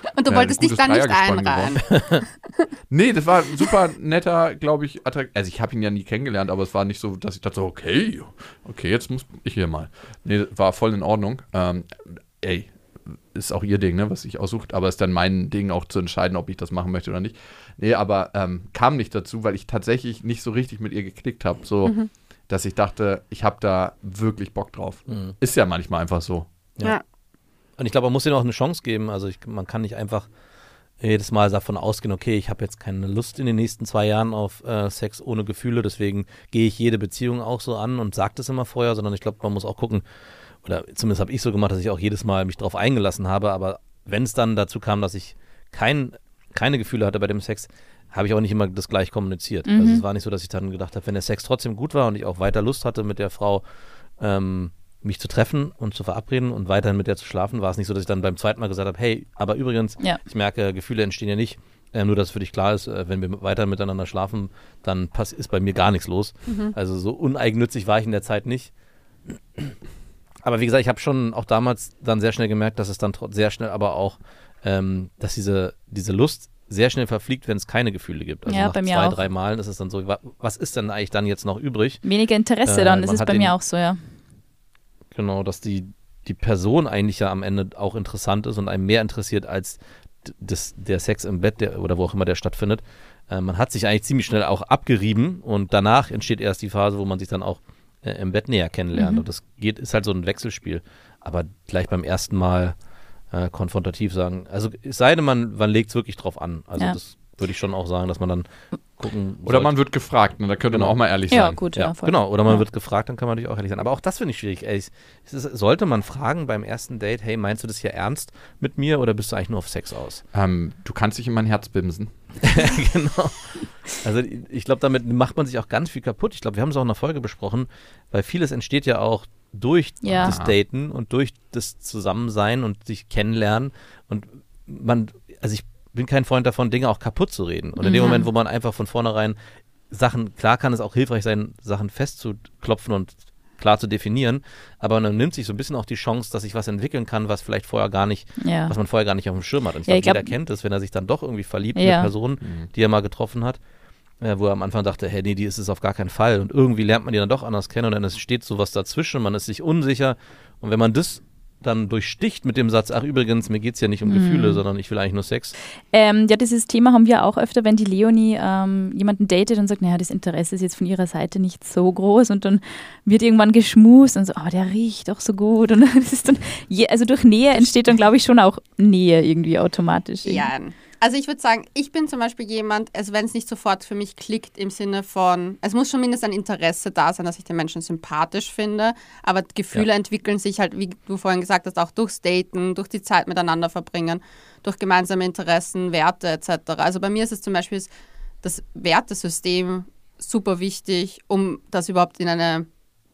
Speaker 3: Das-
Speaker 1: Und du wolltest dich da
Speaker 3: gutes
Speaker 1: nicht einreihen.
Speaker 3: Nee, das war ein super netter, glaube ich, attrakt Also ich habe ihn ja nie kennengelernt, aber es war nicht so, dass ich dachte, okay, okay, jetzt muss ich hier mal. Nee, war voll in Ordnung. Ähm, ey, ist auch ihr Ding, ne, was sich aussucht, aber ist dann mein Ding auch zu entscheiden, ob ich das machen möchte oder nicht. Nee, aber ähm, kam nicht dazu, weil ich tatsächlich nicht so richtig mit ihr geklickt habe, so,
Speaker 1: Mhm.
Speaker 3: Dass ich dachte, ich habe da wirklich Bock drauf.
Speaker 4: Mhm.
Speaker 3: Ist ja manchmal einfach so.
Speaker 4: Ja.
Speaker 1: Ja.
Speaker 4: Und ich glaube, man muss ihnen auch eine Chance geben. Also ich, man kann nicht einfach jedes Mal davon ausgehen, okay, ich habe jetzt keine Lust in den nächsten zwei Jahren auf äh, Sex ohne Gefühle, deswegen gehe ich jede Beziehung auch so an und sage das immer vorher, sondern ich glaube, man muss auch gucken, oder zumindest habe ich so gemacht, dass ich auch jedes Mal mich darauf eingelassen habe, aber wenn es dann dazu kam, dass ich kein, keine Gefühle hatte bei dem Sex, habe ich auch nicht immer das gleich kommuniziert. Also es war nicht so, dass ich dann gedacht habe, wenn der Sex trotzdem gut war und ich auch weiter Lust hatte mit der Frau, ähm, mich zu treffen und zu verabreden und weiterhin mit der zu schlafen, war es nicht so, dass ich dann beim zweiten Mal gesagt habe, hey, aber übrigens,
Speaker 2: Ja.
Speaker 4: ich merke, Gefühle entstehen ja nicht. Ähm, nur, dass für dich klar ist, äh, wenn wir weiter miteinander schlafen, dann pass ist bei mir gar nichts los. Also so uneigennützig war ich in der Zeit nicht. Aber wie gesagt, ich habe schon auch damals dann sehr schnell gemerkt, dass es dann sehr schnell aber auch, ähm, dass diese, diese Lust sehr schnell verfliegt, wenn es keine Gefühle gibt. Also
Speaker 2: Ja,
Speaker 4: nach
Speaker 2: bei mir
Speaker 4: zwei,
Speaker 2: auch.
Speaker 4: drei Malen ist es dann so, wa- was ist denn eigentlich dann jetzt noch übrig?
Speaker 2: Weniger Interesse
Speaker 4: Äh,
Speaker 2: dann, ist
Speaker 4: hat
Speaker 2: bei
Speaker 4: den-
Speaker 2: mir auch so, ja.
Speaker 4: Genau, dass die, die Person eigentlich ja am Ende auch interessant ist und einem mehr interessiert als das, der Sex im Bett der, oder wo auch immer der stattfindet. Äh, man hat sich eigentlich ziemlich schnell auch abgerieben und danach entsteht erst die Phase, wo man sich dann auch äh, im Bett näher kennenlernt.
Speaker 2: Mhm.
Speaker 4: Und das geht, ist halt so ein Wechselspiel. Aber gleich beim ersten Mal äh, konfrontativ sagen, also es sei denn, man, man legt es wirklich drauf an. Also
Speaker 2: Ja.
Speaker 4: das würde ich schon auch sagen, dass man dann gucken
Speaker 3: Oder
Speaker 4: sollte.
Speaker 3: man wird gefragt, ne? da könnte
Speaker 4: Genau.
Speaker 3: man auch mal ehrlich
Speaker 2: Ja,
Speaker 3: sein.
Speaker 2: gut, ja,
Speaker 4: Ja,
Speaker 2: voll.
Speaker 4: genau. Oder man
Speaker 2: Ja.
Speaker 4: wird gefragt, dann kann man natürlich auch ehrlich sein. Aber auch das finde ich schwierig. Ey, sollte man fragen beim ersten Date, hey, meinst du das hier ernst mit mir oder bist du eigentlich nur auf Sex aus?
Speaker 3: Ähm, du kannst dich in mein Herz bimsen.
Speaker 4: genau. Also ich glaube, damit macht man sich auch ganz viel kaputt. Ich glaube, wir haben es auch in der Folge besprochen, weil vieles entsteht ja auch durch
Speaker 2: Ja.
Speaker 4: das Daten und durch das Zusammensein und sich kennenlernen. Und man, also ich bin kein Freund davon, Dinge auch kaputt zu reden. Und in dem
Speaker 2: Mhm.
Speaker 4: Moment, wo man einfach von vornherein Sachen, klar kann es auch hilfreich sein, Sachen festzuklopfen und klar zu definieren, aber man nimmt sich so ein bisschen auch die Chance, dass sich was entwickeln kann, was vielleicht vorher gar nicht,
Speaker 2: Ja.
Speaker 4: was man vorher gar nicht auf dem Schirm hat. Und ich
Speaker 2: Ja,
Speaker 4: glaube,
Speaker 2: glaub-
Speaker 4: jeder kennt es, wenn er sich dann doch irgendwie verliebt in
Speaker 2: Ja.
Speaker 4: eine Person, die er mal getroffen hat, äh, wo er am Anfang dachte, hey, nee, die ist es auf gar keinen Fall. Und irgendwie lernt man die dann doch anders kennen und dann ist- steht sowas dazwischen, man ist sich unsicher. Und wenn man das dann durchsticht mit dem Satz, ach übrigens, mir geht es ja nicht um
Speaker 2: Mhm.
Speaker 4: Gefühle, sondern ich will eigentlich nur Sex.
Speaker 2: Ähm, ja, dieses Thema haben wir auch öfter, wenn die Leonie ähm, jemanden datet und sagt, naja, das Interesse ist jetzt von ihrer Seite nicht so groß und dann wird irgendwann geschmust und so, aber der riecht doch so gut und das ist dann, also durch Nähe entsteht dann, glaube ich, schon auch Nähe irgendwie automatisch.
Speaker 1: Ja. Also ich würde sagen, ich bin zum Beispiel jemand, also wenn es nicht sofort für mich klickt im Sinne von, es muss schon mindestens ein Interesse da sein, dass ich den Menschen sympathisch finde, aber Gefühle
Speaker 4: Ja.
Speaker 1: entwickeln sich halt, wie du vorhin gesagt hast, auch durchs Daten, durch die Zeit miteinander verbringen, durch gemeinsame Interessen, Werte etc. Also bei mir ist es zum Beispiel das Wertesystem super wichtig, um das überhaupt in eine,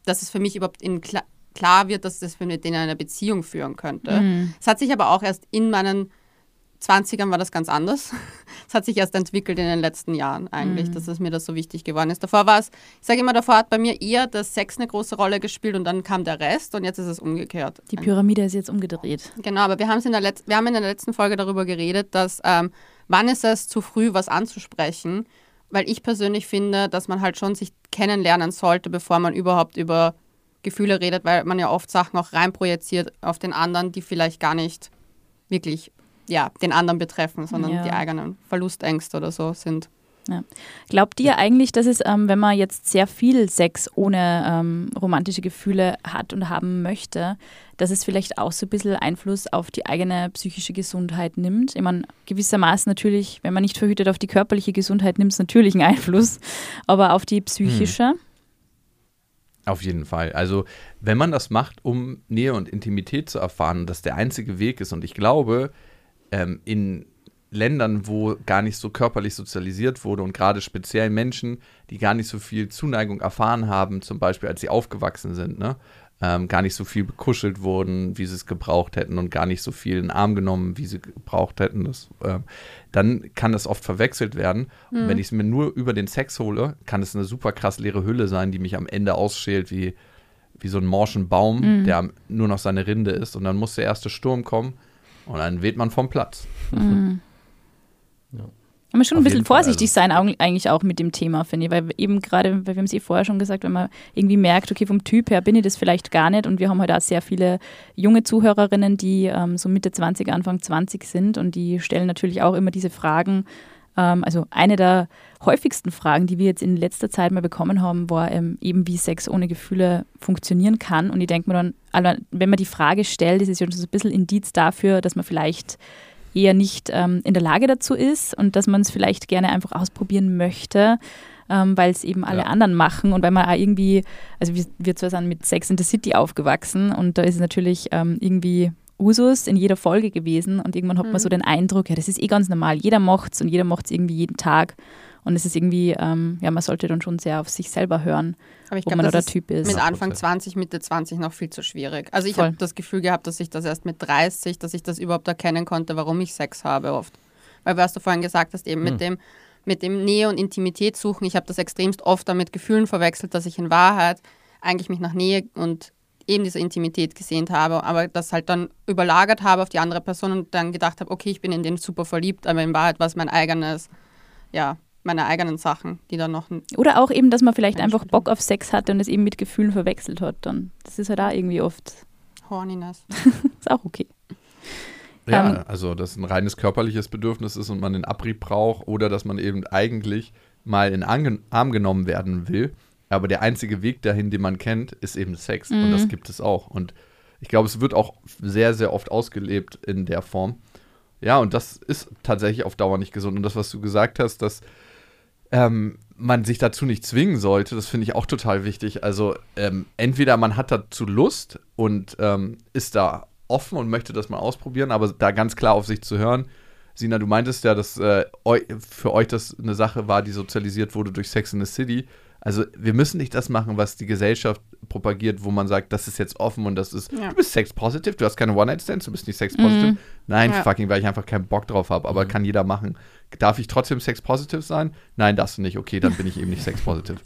Speaker 1: dass es für mich überhaupt in kla klar wird, dass das mit denen eine Beziehung führen könnte.
Speaker 2: Mhm.
Speaker 1: Es hat sich aber auch erst in meinen 20ern war das ganz anders. Es hat sich erst entwickelt in den letzten Jahren eigentlich, dass es mir das so wichtig geworden ist. Davor war es, ich sage immer, davor hat bei mir eher das Sex eine große Rolle gespielt und dann kam der Rest und jetzt ist es umgekehrt.
Speaker 2: Die Pyramide ist jetzt umgedreht.
Speaker 1: Genau, aber wir, in der Letz wir haben in der letzten Folge darüber geredet, dass ähm, wann ist es zu früh, was anzusprechen, weil ich persönlich finde, dass man halt schon sich kennenlernen sollte, bevor man überhaupt über Gefühle redet, weil man ja oft Sachen auch reinprojiziert auf den anderen, die vielleicht gar nicht wirklich ja, den anderen betreffen, sondern
Speaker 2: Ja.
Speaker 1: die eigenen Verlustängste oder so sind.
Speaker 2: Glaubt ihr eigentlich, dass es, ähm, wenn man jetzt sehr viel Sex ohne ähm, romantische Gefühle hat und haben möchte, dass es vielleicht auch so ein bisschen Einfluss auf die eigene psychische Gesundheit nimmt? Ich meine, gewissermaßen natürlich, wenn man nicht verhütet auf die körperliche Gesundheit, nimmt es natürlich einen Einfluss, aber auf die psychische?
Speaker 3: Auf jeden Fall. Also, wenn man das macht, um Nähe und Intimität zu erfahren, und das der einzige Weg ist, und ich glaube, ähm, in Ländern, wo gar nicht so körperlich sozialisiert wurde und gerade speziell Menschen, die gar nicht so viel Zuneigung erfahren haben, zum Beispiel als sie aufgewachsen sind, ne? ähm, gar nicht so viel bekuschelt wurden, wie sie es gebraucht hätten und gar nicht so viel in den Arm genommen, wie sie gebraucht hätten. Das, ähm, dann kann das oft verwechselt werden. Und wenn ich es mir nur über den Sex hole, kann es eine super krass leere Hülle sein, die mich am Ende ausschält wie, wie so ein morschen Baum, der am- nur noch seine Rinde ist. Und dann muss der erste Sturm kommen und dann weht man vom Platz.
Speaker 2: Man muss schon
Speaker 3: Auf
Speaker 2: ein bisschen
Speaker 3: jeden Fall,
Speaker 2: vorsichtig
Speaker 3: also.
Speaker 2: sein, eigentlich auch mit dem Thema, finde ich. Weil eben gerade, weil wir haben es eh vorher schon gesagt, wenn man irgendwie merkt, okay, vom Typ her bin ich das vielleicht gar nicht. Und wir haben heute auch sehr viele junge Zuhörerinnen, die ähm, so Mitte 20, Anfang 20 sind und die stellen natürlich auch immer diese Fragen. Ähm, also eine der häufigsten Fragen, die wir jetzt in letzter Zeit mal bekommen haben, war ähm, eben, wie Sex ohne Gefühle funktionieren kann. Und ich denke mir dann, also wenn man die Frage stellt, ist es ja schon so ein bisschen Indiz dafür, dass man vielleicht eher nicht ähm, in der Lage dazu ist und dass man es vielleicht gerne einfach ausprobieren möchte, ähm, weil es eben alle
Speaker 3: Ja.
Speaker 2: anderen machen und weil man auch irgendwie, also wir, wir zwei sind mit Sex in the City aufgewachsen und da ist es natürlich ähm, irgendwie Usus in jeder Folge gewesen und irgendwann hat man so den Eindruck, ja, das ist eh ganz normal, jeder macht's und jeder macht's irgendwie jeden Tag und es ist irgendwie, ähm, ja, man sollte dann schon sehr auf sich selber hören,
Speaker 1: Aber ich
Speaker 2: ob
Speaker 1: glaube,
Speaker 2: man
Speaker 1: das
Speaker 2: da Typ ist.
Speaker 1: mit
Speaker 3: 100%.
Speaker 1: Anfang 20, Mitte 20 noch viel zu schwierig. Also ich habe das Gefühl gehabt, dass ich das erst mit 30, dass ich das überhaupt erkennen konnte, warum ich Sex habe oft. Weil was du vorhin gesagt hast, eben mit dem mit dem Nähe und Intimität suchen, ich habe das extremst oft damit Gefühlen verwechselt, dass ich in Wahrheit eigentlich mich nach Nähe und eben diese Intimität gesehnt habe, aber das halt dann überlagert habe auf die andere Person und dann gedacht habe, okay, ich bin in den super verliebt, aber in Wahrheit war es mein eigenes, ja, meine eigenen Sachen, die dann noch
Speaker 2: Oder auch eben, dass man vielleicht einfach. Bock auf Sex hatte und es eben mit Gefühlen verwechselt hat dann. Das ist halt auch irgendwie oft,
Speaker 1: Horniness.
Speaker 2: ist auch okay.
Speaker 3: Ja,
Speaker 2: Ähm,
Speaker 3: also dass ein reines körperliches Bedürfnis ist und man den Abrieb braucht oder dass man eben eigentlich mal in Arm genommen werden will. Aber der einzige Weg dahin, den man kennt, ist eben Sex. Und das gibt es auch. Und ich glaube, es wird auch sehr, sehr oft ausgelebt in der Form. Ja, und das ist tatsächlich auf Dauer nicht gesund. Und das, was du gesagt hast, dass ähm, man sich dazu nicht zwingen sollte, das finde ich auch total wichtig. Also ähm, entweder man hat dazu Lust und ähm, ist da offen und möchte das mal ausprobieren, aber da ganz klar auf sich zu hören. Sina, du meintest ja, dass äh, eu für euch das eine Sache war, die sozialisiert wurde durch Sex in the City. Also wir müssen nicht das machen, was die Gesellschaft propagiert, wo man sagt, das ist jetzt offen und das ist,
Speaker 1: Ja.
Speaker 3: du bist sex-positive, du hast keine One-Night-Stands, du bist nicht sex-positive. Nein,
Speaker 1: Ja.
Speaker 3: fucking, weil ich einfach keinen Bock drauf habe, aber kann jeder machen. Darf ich trotzdem sex-positive sein? Nein, darfst du nicht. Okay, dann bin ich eben nicht sex-positive.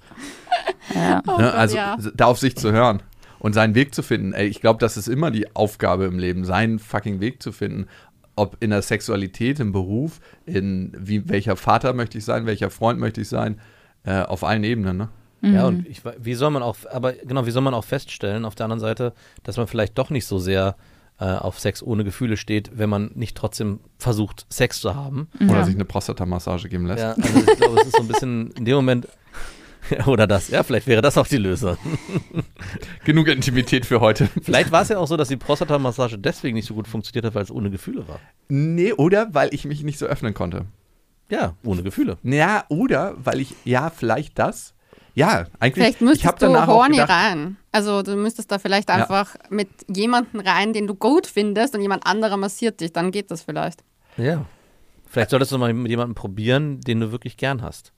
Speaker 2: Ja.
Speaker 1: Oh
Speaker 3: ne?
Speaker 1: Gott,
Speaker 3: Also da auf sich zu hören und seinen Weg zu finden. Ey, ich glaube, das ist immer die Aufgabe im Leben, seinen fucking Weg zu finden. Ob in der Sexualität, im Beruf, in wie, welcher Vater möchte ich sein, welcher Freund möchte ich sein, äh, auf allen Ebenen. Ne?
Speaker 4: Ja, und ich, wie soll man auch, aber genau, wie soll man auch feststellen, auf der anderen Seite, dass man vielleicht doch nicht so sehr äh, auf Sex ohne Gefühle steht, wenn man nicht trotzdem versucht, Sex zu haben.
Speaker 3: Oder
Speaker 2: Ja.
Speaker 3: sich eine Prostatamassage geben lässt.
Speaker 4: Ja, also ich glaube, es ist so ein bisschen in dem Moment, oder das, ja, vielleicht wäre das auch die Lösung.
Speaker 3: Genug Intimität für heute.
Speaker 4: Vielleicht war es ja auch so, dass die Prostatamassage deswegen nicht so gut funktioniert hat, weil es ohne Gefühle war.
Speaker 3: Nee, oder weil ich mich nicht so öffnen konnte.
Speaker 4: Ja, ohne Gefühle.
Speaker 3: Ja, oder weil ich, ja, vielleicht das. Ja, eigentlich.
Speaker 1: Vielleicht
Speaker 3: ich
Speaker 1: müsstest
Speaker 3: hab
Speaker 1: du
Speaker 3: danach
Speaker 1: horny
Speaker 3: gedacht,
Speaker 1: rein. Also du müsstest da vielleicht
Speaker 3: Ja.
Speaker 1: einfach mit jemandem rein, den du gut findest und jemand anderer massiert dich. Dann geht das vielleicht.
Speaker 4: Ja. Vielleicht solltest du mal mit jemandem probieren, den du wirklich gern hast.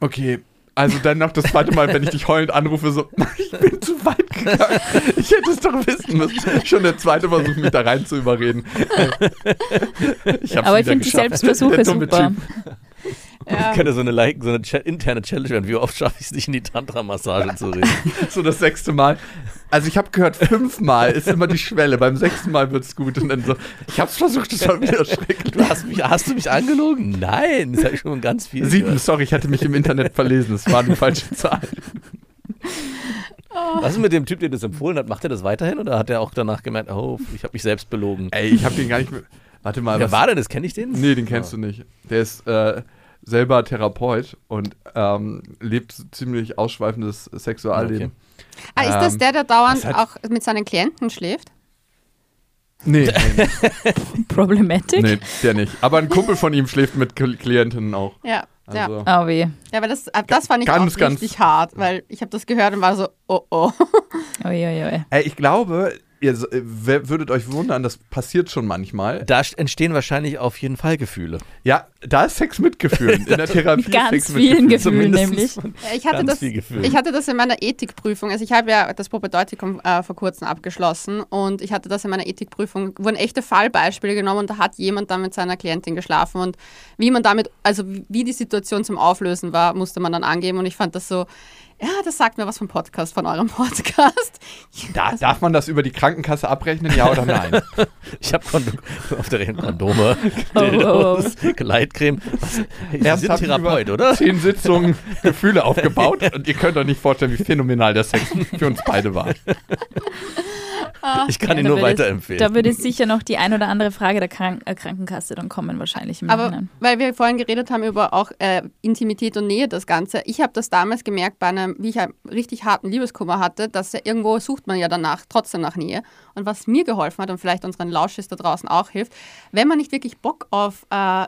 Speaker 3: Okay, also dann noch das zweite Mal, wenn ich dich heulend anrufe, so, ich bin zu weit gegangen. Ich hätte es doch wissen müssen. Schon der zweite Versuch, mich da rein zu überreden. Ich hab's
Speaker 2: Aber ich finde die. Selbstversuche super.
Speaker 3: Typ.
Speaker 1: Ja.
Speaker 4: Könnte so eine, like, so eine interne Challenge werden. Wie oft schaffe ich es nicht, in die Tantra-Massage zu reden?
Speaker 3: So das sechste Mal. Also ich habe gehört, fünfmal ist immer die Schwelle. Beim sechsten Mal wird's gut. Und dann so, ich hab's versucht, das war wieder schrecklich.
Speaker 4: Du hast, mich, hast du mich angelogen? Nein, das habe ich schon ganz viel
Speaker 3: Sieben,
Speaker 4: gehört.
Speaker 3: sorry, ich hatte mich im Internet verlesen. Es war die falsche Zahl.
Speaker 4: Was ist mit dem Typ, der das empfohlen hat? Macht er das weiterhin oder hat er auch danach gemerkt, oh, ich habe mich selbst belogen?
Speaker 3: Ey, ich habe den gar nicht mehr. Warte mal,
Speaker 4: Wer
Speaker 3: was
Speaker 4: war denn das? Kenne ich den?
Speaker 3: Nee, den kennst du nicht. Der ist äh, selber Therapeut und ähm, lebt ziemlich ausschweifendes Sexualleben.
Speaker 1: Ah, ist das
Speaker 3: Ähm,
Speaker 1: der, der dauernd auch mit seinen Klienten schläft?
Speaker 3: Nee,
Speaker 2: Problematic.
Speaker 3: nee, der nicht. Aber ein Kumpel von ihm schläft mit Kl- Klientinnen auch.
Speaker 1: Ja. ja.
Speaker 3: Also,
Speaker 2: Oh weh.
Speaker 1: Ja, aber das, äh, das fand ich
Speaker 3: Ganz,
Speaker 1: auch
Speaker 3: ganz-
Speaker 1: richtig hart, weil ich habe das gehört und war so, oh oh.
Speaker 3: Ey, ich glaube, ihr äh, würdet euch wundern, das passiert schon manchmal.
Speaker 4: Da st- entstehen wahrscheinlich auf jeden Fall Gefühle.
Speaker 3: Ja, da ist Sex mit Gefühlen. In der Therapie
Speaker 2: ganz
Speaker 3: ist Sex
Speaker 2: vielen
Speaker 3: mit
Speaker 2: Gefühlen.
Speaker 4: Zumindest
Speaker 2: nämlich.
Speaker 1: Ich hatte,
Speaker 4: ganz
Speaker 1: das,
Speaker 4: viel Gefühl.
Speaker 1: ich hatte das in meiner Ethikprüfung. Also ich habe ja das Propedeutikum äh, vor kurzem abgeschlossen und ich hatte das in meiner Ethikprüfung, wurden echte Fallbeispiele genommen und da hat jemand dann mit seiner Klientin geschlafen und wie man damit, also wie die Situation zum Auflösen war, musste man dann angeben und ich fand das so, ja, das sagt mir was vom Podcast, von eurem Podcast.
Speaker 3: Da, darf man das über die Krankenkasse abrechnen, ja oder nein?
Speaker 4: Ich habe auf der Rechnung Kondome,
Speaker 2: Oh, oh, oh.
Speaker 4: Dildos, Gleitcreme. Was- Sie sind Therapeut,
Speaker 3: über
Speaker 4: oder?
Speaker 3: Zehn Sitzungen Gefühle aufgebaut und ihr könnt euch nicht vorstellen, wie phänomenal der Sex für uns beide war.
Speaker 4: Ich kann ihn
Speaker 2: Da
Speaker 4: nur
Speaker 2: es-
Speaker 4: weiterempfehlen.
Speaker 2: Da würde sicher noch die ein oder andere Frage der Krank äh, Krankenkasse dann kommen, wahrscheinlich im
Speaker 1: Aber
Speaker 2: Nachhinein.
Speaker 1: weil wir vorhin geredet haben über auch äh, Intimität und Nähe, das Ganze. Ich habe das damals gemerkt bei einem, wie ich einen richtig harten Liebeskummer hatte, dass ja irgendwo sucht man ja danach trotzdem nach Nähe. Und was mir geholfen hat und vielleicht unseren Lauschis da draußen auch hilft, wenn man nicht wirklich Bock auf äh,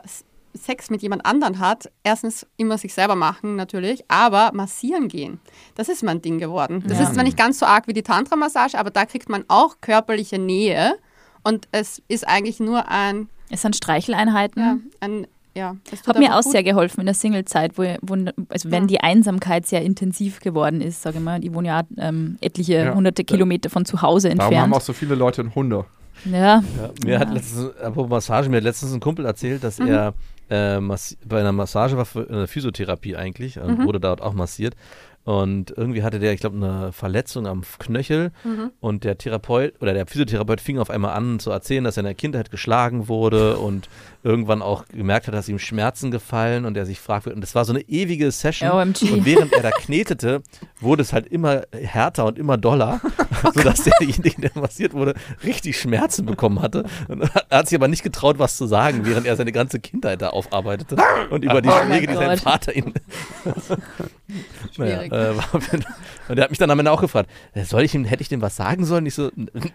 Speaker 1: Sex mit jemand anderen hat, erstens immer sich selber machen natürlich, aber massieren gehen. Das ist mein Ding geworden. Das
Speaker 2: Ja.
Speaker 1: ist zwar nicht ganz so arg wie die Tantra-Massage, aber da kriegt man auch körperliche Nähe und es ist eigentlich nur ein
Speaker 2: Es sind Streicheleinheiten.
Speaker 1: ja, ein, ja.
Speaker 2: Hat mir auch
Speaker 1: gut.
Speaker 2: sehr geholfen in der Singlezeit, wo, wo also wenn
Speaker 1: Ja.
Speaker 2: die Einsamkeit sehr intensiv geworden ist, sage ich mal, die wohnen ja ähm, etliche
Speaker 3: Ja.
Speaker 2: hunderte Kilometer von zu Hause
Speaker 3: Darum haben
Speaker 2: entfernt.
Speaker 3: auch so viele Leute einen Hunde.
Speaker 2: Ja,
Speaker 4: Ja, mir hat letztens, apropos Massage, mir hat letztens ein Kumpel erzählt, dass er äh, bei einer Massage war, für eine Physiotherapie eigentlich, und wurde dort auch massiert. Und irgendwie hatte der, ich glaube, eine Verletzung am Knöchel. Und der Therapeut oder der Physiotherapeut fing auf einmal an zu erzählen, dass er in der Kindheit geschlagen wurde und irgendwann auch gemerkt hat, dass ihm Schmerzen gefallen und er sich fragt, und das war so eine ewige Session.
Speaker 2: OMG.
Speaker 4: Und während er da knetete, wurde es halt immer härter und immer doller, sodass derjenige, der massiert wurde, richtig Schmerzen bekommen hatte. Und er hat sich aber nicht getraut, was zu sagen, während er seine ganze Kindheit da aufarbeitete und über die
Speaker 2: Oh
Speaker 4: Schläge, die sein. Vater ihm.
Speaker 1: Schwierig.
Speaker 4: Naja, äh, war- und er hat mich dann am Ende auch gefragt, äh, soll ich ihm, hätte ich dem was sagen sollen? Ich so,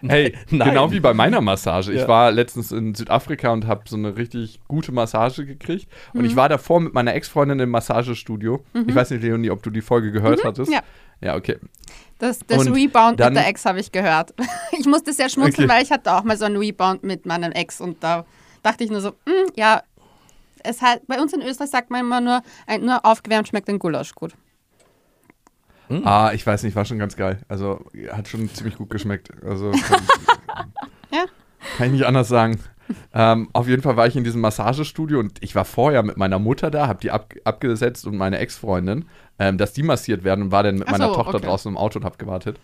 Speaker 3: Hey,
Speaker 4: nein.
Speaker 3: genau wie bei meiner Massage. Ich
Speaker 4: Ja.
Speaker 3: war letztens in Südafrika und habe so eine richtig gute Massage gekriegt. Und
Speaker 1: Mhm.
Speaker 3: ich war davor mit meiner Ex-Freundin im Massagestudio. Ich weiß nicht, Leonie, ob du die Folge gehört hattest.
Speaker 1: Mhm. Ja.
Speaker 3: Ja, okay.
Speaker 1: Das, das
Speaker 3: Und
Speaker 1: Rebound
Speaker 3: dann-
Speaker 1: mit der Ex habe ich gehört. Ich musste sehr schmunzeln,
Speaker 3: Okay.
Speaker 1: weil ich hatte auch mal so einen Rebound mit meinem Ex und da dachte ich nur so, "Hm, ja, es halt, bei uns in Österreich sagt man immer nur, ein, nur aufgewärmt schmeckt ein Gulasch gut.
Speaker 3: Ah, ich weiß nicht, war schon ganz geil. Also hat schon ziemlich gut geschmeckt. Also kann,
Speaker 1: Ja.
Speaker 3: kann ich nicht anders sagen. Ähm, auf jeden Fall war ich in diesem Massagestudio und ich war vorher mit meiner Mutter da, habe die ab, abgesetzt und meine Ex-Freundin, ähm, dass die massiert werden und war dann mit
Speaker 1: Ach so,
Speaker 3: meiner Tochter
Speaker 1: okay.
Speaker 3: draußen im Auto und habe gewartet.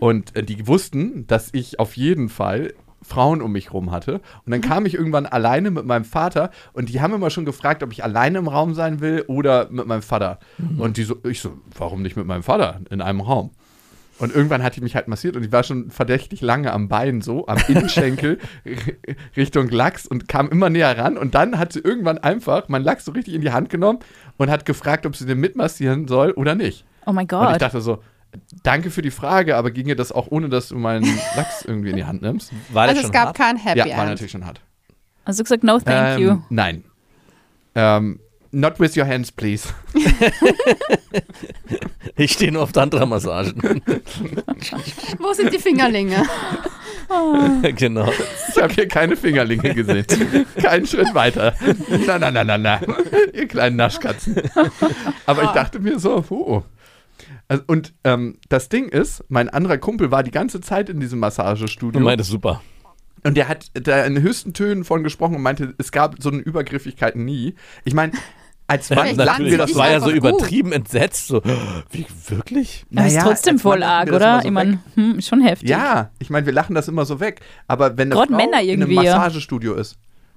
Speaker 3: Und äh, die wussten, dass ich auf jeden Fall Frauen um mich rum hatte. Und dann kam ich irgendwann alleine mit meinem Vater und die haben immer schon gefragt, ob ich alleine im Raum sein will oder mit meinem Vater. Und die so, ich so, warum nicht mit meinem Vater in einem Raum? Und irgendwann hat die mich halt massiert und ich war schon verdächtig lange am Bein so, am Innenschenkel Richtung Lachs und kam immer näher ran. Und dann hat sie irgendwann einfach meinen Lachs so richtig in die Hand genommen und hat gefragt, ob sie den mitmassieren soll oder nicht.
Speaker 2: Oh mein
Speaker 3: Und ich
Speaker 2: Gott.
Speaker 3: dachte so, danke für die Frage, aber ginge das auch ohne, dass du meinen Lachs irgendwie in die Hand nimmst?
Speaker 4: War das
Speaker 1: Also es gab
Speaker 4: hart?
Speaker 1: kein Happy
Speaker 3: ja, war natürlich schon hart.
Speaker 2: Also gesagt, no thank
Speaker 3: ähm,
Speaker 2: you.
Speaker 3: Nein. Ähm, not with your hands, please.
Speaker 4: Ich stehe nur auf Tantra-Massagen.
Speaker 1: Wo sind die Fingerlinge?
Speaker 4: genau.
Speaker 3: Ich habe hier keine Fingerlinge gesehen. Keinen Schritt weiter. Na, na, na, na, na. Ihr kleinen Naschkatzen. Aber ich dachte mir so, oh. Also, und ähm, das Ding ist, mein anderer Kumpel war die ganze Zeit in diesem
Speaker 4: Du
Speaker 3: Massagestudio.
Speaker 4: meintest super.
Speaker 3: Und der hat da in höchsten Tönen von gesprochen und meinte, es gab so eine Übergriffigkeit nie. Ich meine, als Mann lachen wir das
Speaker 1: dich
Speaker 4: war ja so
Speaker 1: gut.
Speaker 4: übertrieben entsetzt. So, wie, wirklich?
Speaker 2: Ist
Speaker 3: naja,
Speaker 2: trotzdem
Speaker 3: als
Speaker 2: voll arg,
Speaker 3: das
Speaker 2: oder?
Speaker 3: so
Speaker 2: ich meine, hm, ist schon heftig.
Speaker 3: Ja, ich meine, wir lachen das immer so weg. Aber wenn eine Frau
Speaker 2: Männer
Speaker 3: in einem
Speaker 2: irgendwie, ja.
Speaker 3: Massagestudio ist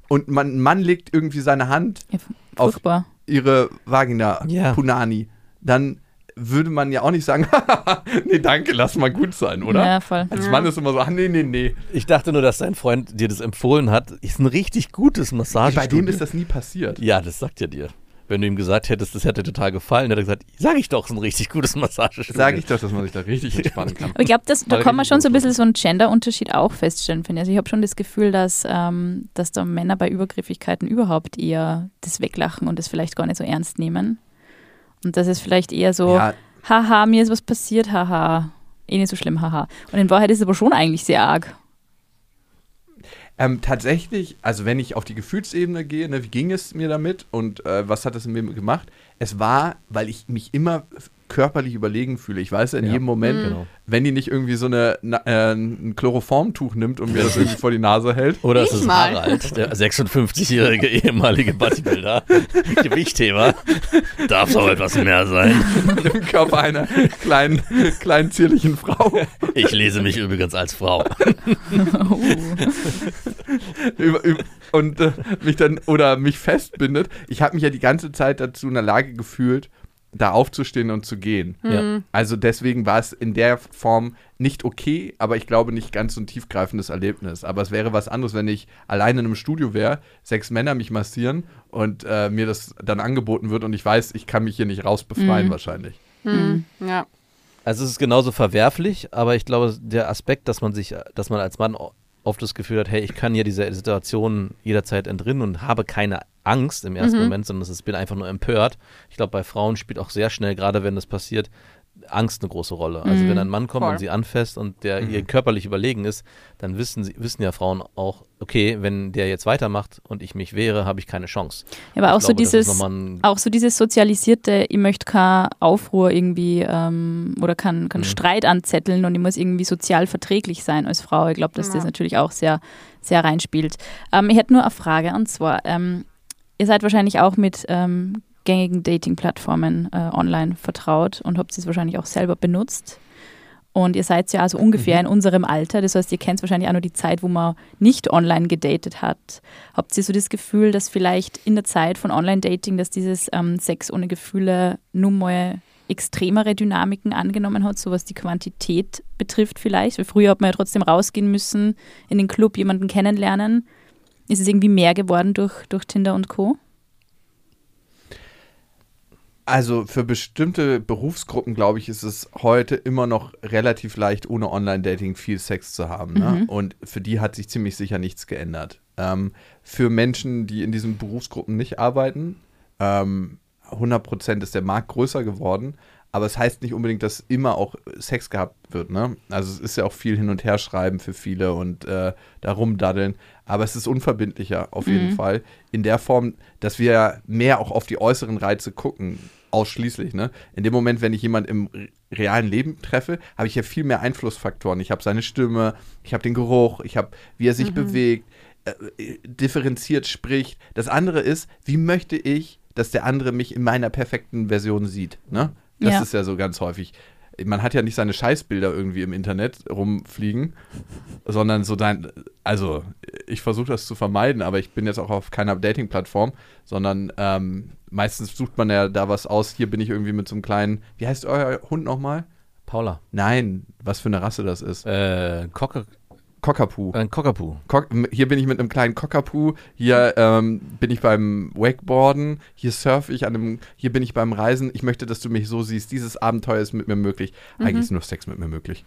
Speaker 3: und man, ein Mann legt irgendwie seine Hand
Speaker 2: Ja,
Speaker 3: auf ihre Vagina,
Speaker 4: Ja.
Speaker 3: Punani, dann würde man ja auch nicht sagen, nee, danke, lass mal gut sein, oder?
Speaker 2: Ja, voll.
Speaker 3: Als Mann ist immer so, ach nee, nee, nee.
Speaker 4: Ich dachte nur, dass dein Freund dir das empfohlen hat. Ist ein richtig gutes Massagestudio.
Speaker 3: Bei dem ist das nie passiert.
Speaker 4: Ja, das sagt er dir. Wenn du ihm gesagt hättest, das hätte total gefallen, hätte er gesagt, sag ich doch, ist ein richtig gutes Massagestudio.
Speaker 3: Sage ich doch, dass man sich da richtig entspannen kann.
Speaker 2: Aber ich glaube, da kann man schon so ein bisschen so einen Gender-Unterschied auch feststellen, finde ich. Also ich habe schon das Gefühl, dass, ähm, dass da Männer bei Übergriffigkeiten überhaupt eher das weglachen und das vielleicht gar nicht so ernst nehmen. Und das ist vielleicht eher so,
Speaker 3: Ja,
Speaker 2: haha, mir ist was passiert, haha. eh nicht so schlimm, haha. Und in Wahrheit ist es aber schon eigentlich sehr arg.
Speaker 3: Ähm, tatsächlich, also wenn ich auf die Gefühlsebene gehe, ne, wie ging es mir damit und äh, was hat es in mir gemacht? Es war, weil ich mich immer körperlich überlegen fühle. Ich weiß in
Speaker 4: Ja.
Speaker 3: jedem Moment,
Speaker 4: Genau.
Speaker 3: wenn die nicht irgendwie so eine, na, äh, ein Chloroformtuch nimmt und mir das irgendwie vor die Nase hält.
Speaker 4: Oder es ist
Speaker 1: mal.
Speaker 4: Harald, der 56-jährige ehemalige Bodybuilder. Gewichtthema. Darf auch etwas mehr sein.
Speaker 3: im Körper einer kleinen, kleinen zierlichen Frau
Speaker 4: Ich lese mich übrigens als Frau.
Speaker 3: über, über, und äh, mich dann oder mich festbindet. Ich habe mich ja die ganze Zeit dazu in der Lage gefühlt, da aufzustehen und zu gehen.
Speaker 4: Ja.
Speaker 3: Also deswegen war es in der Form nicht okay, aber ich glaube nicht ganz so ein tiefgreifendes Erlebnis. Aber es wäre was anderes, wenn ich alleine in einem Studio wäre, sechs Männer mich massieren und äh, mir das dann angeboten wird und ich weiß, ich kann mich hier nicht rausbefreien
Speaker 2: Mhm.
Speaker 3: wahrscheinlich.
Speaker 1: Hm. Ja.
Speaker 4: Also es ist genauso verwerflich, aber ich glaube, der Aspekt, dass man sich, dass man als Mann oft das Gefühl hat, hey, ich kann hier dieser Situation jederzeit entrinnen und habe keine Angst im ersten
Speaker 1: Mhm.
Speaker 4: Moment, sondern es ist, bin einfach nur empört. Ich glaube, bei Frauen spielt auch sehr schnell, gerade wenn das passiert, Angst eine große Rolle. Also
Speaker 2: Mhm.
Speaker 4: wenn ein Mann kommt
Speaker 1: Voll.
Speaker 4: und sie anfasst und der
Speaker 3: Mhm.
Speaker 4: ihr körperlich überlegen ist, dann wissen, sie, wissen ja Frauen auch, okay, wenn der jetzt weitermacht und ich mich wehre, habe ich keine Chance.
Speaker 2: Ja, aber auch
Speaker 4: ich
Speaker 2: so
Speaker 4: glaube, das ist
Speaker 2: dieses, auch so dieses sozialisierte, ich möchte keinen Aufruhr irgendwie ähm, oder kann, kann
Speaker 4: Mhm.
Speaker 2: Streit anzetteln und ich muss irgendwie sozial verträglich sein als Frau. Ich glaube, dass das
Speaker 1: Ja.
Speaker 2: natürlich auch sehr, sehr reinspielt. Ähm, ich hätte nur eine Frage und zwar, ähm, ihr seid wahrscheinlich auch mit ähm, gängigen Dating-Plattformen äh, online vertraut und habt es wahrscheinlich auch selber benutzt. Und ihr seid ja also ungefähr in unserem Alter. Das heißt, ihr kennt wahrscheinlich auch noch die Zeit, wo man nicht online gedatet hat. Habt ihr so das Gefühl, dass vielleicht in der Zeit von Online-Dating, dass dieses ähm, Sex ohne Gefühle nun mal extremere Dynamiken angenommen hat, so was die Quantität betrifft vielleicht? Weil früher hat man ja trotzdem rausgehen müssen, in den Club jemanden kennenlernen. Ist es irgendwie mehr geworden durch, durch Tinder und Co.?
Speaker 3: Also für bestimmte Berufsgruppen, glaube ich, ist es heute immer noch relativ leicht, ohne Online-Dating viel Sex zu haben. Ne?
Speaker 2: Mhm.
Speaker 3: Und für die hat sich ziemlich sicher nichts geändert. Ähm, für Menschen, die in diesen Berufsgruppen nicht arbeiten, ähm, 100% ist der Markt größer geworden. Aber es heißt nicht unbedingt, dass immer auch Sex gehabt wird. Ne? Also es ist ja auch viel hin und her schreiben für viele und äh, da rumdaddeln. Aber es ist unverbindlicher auf jeden
Speaker 2: Mhm.
Speaker 3: Fall. In der Form, dass wir mehr auch auf die äußeren Reize gucken. Ausschließlich. Ne? In dem Moment, wenn ich jemanden im re- realen Leben treffe, habe ich ja viel mehr Einflussfaktoren. Ich habe seine Stimme, ich habe den Geruch, ich habe, wie er sich bewegt, äh, äh, differenziert spricht. Das andere ist, wie möchte ich, dass der andere mich in meiner perfekten Version sieht. Ne? Das
Speaker 2: Ja.
Speaker 3: ist ja so ganz häufig. Man hat ja nicht seine Scheißbilder irgendwie im Internet rumfliegen, sondern so dein, also ich versuche das zu vermeiden, aber ich bin jetzt auch auf keiner Dating-Plattform, sondern ähm, meistens sucht man ja da was aus. Hier bin ich irgendwie mit so einem kleinen, wie heißt euer Hund nochmal?
Speaker 4: Paula.
Speaker 3: Nein, was für eine Rasse das ist.
Speaker 4: Äh, Cocker,
Speaker 3: Cockapoo.
Speaker 4: ein Cockapoo.
Speaker 3: Cock, hier bin ich mit einem kleinen Cockapoo, hier ähm, bin ich beim Wakeboarden, hier surfe ich an einem, hier bin ich beim Reisen. Ich möchte, dass du mich so siehst. Dieses Abenteuer ist mit mir möglich. Eigentlich ist nur Sex mit mir möglich.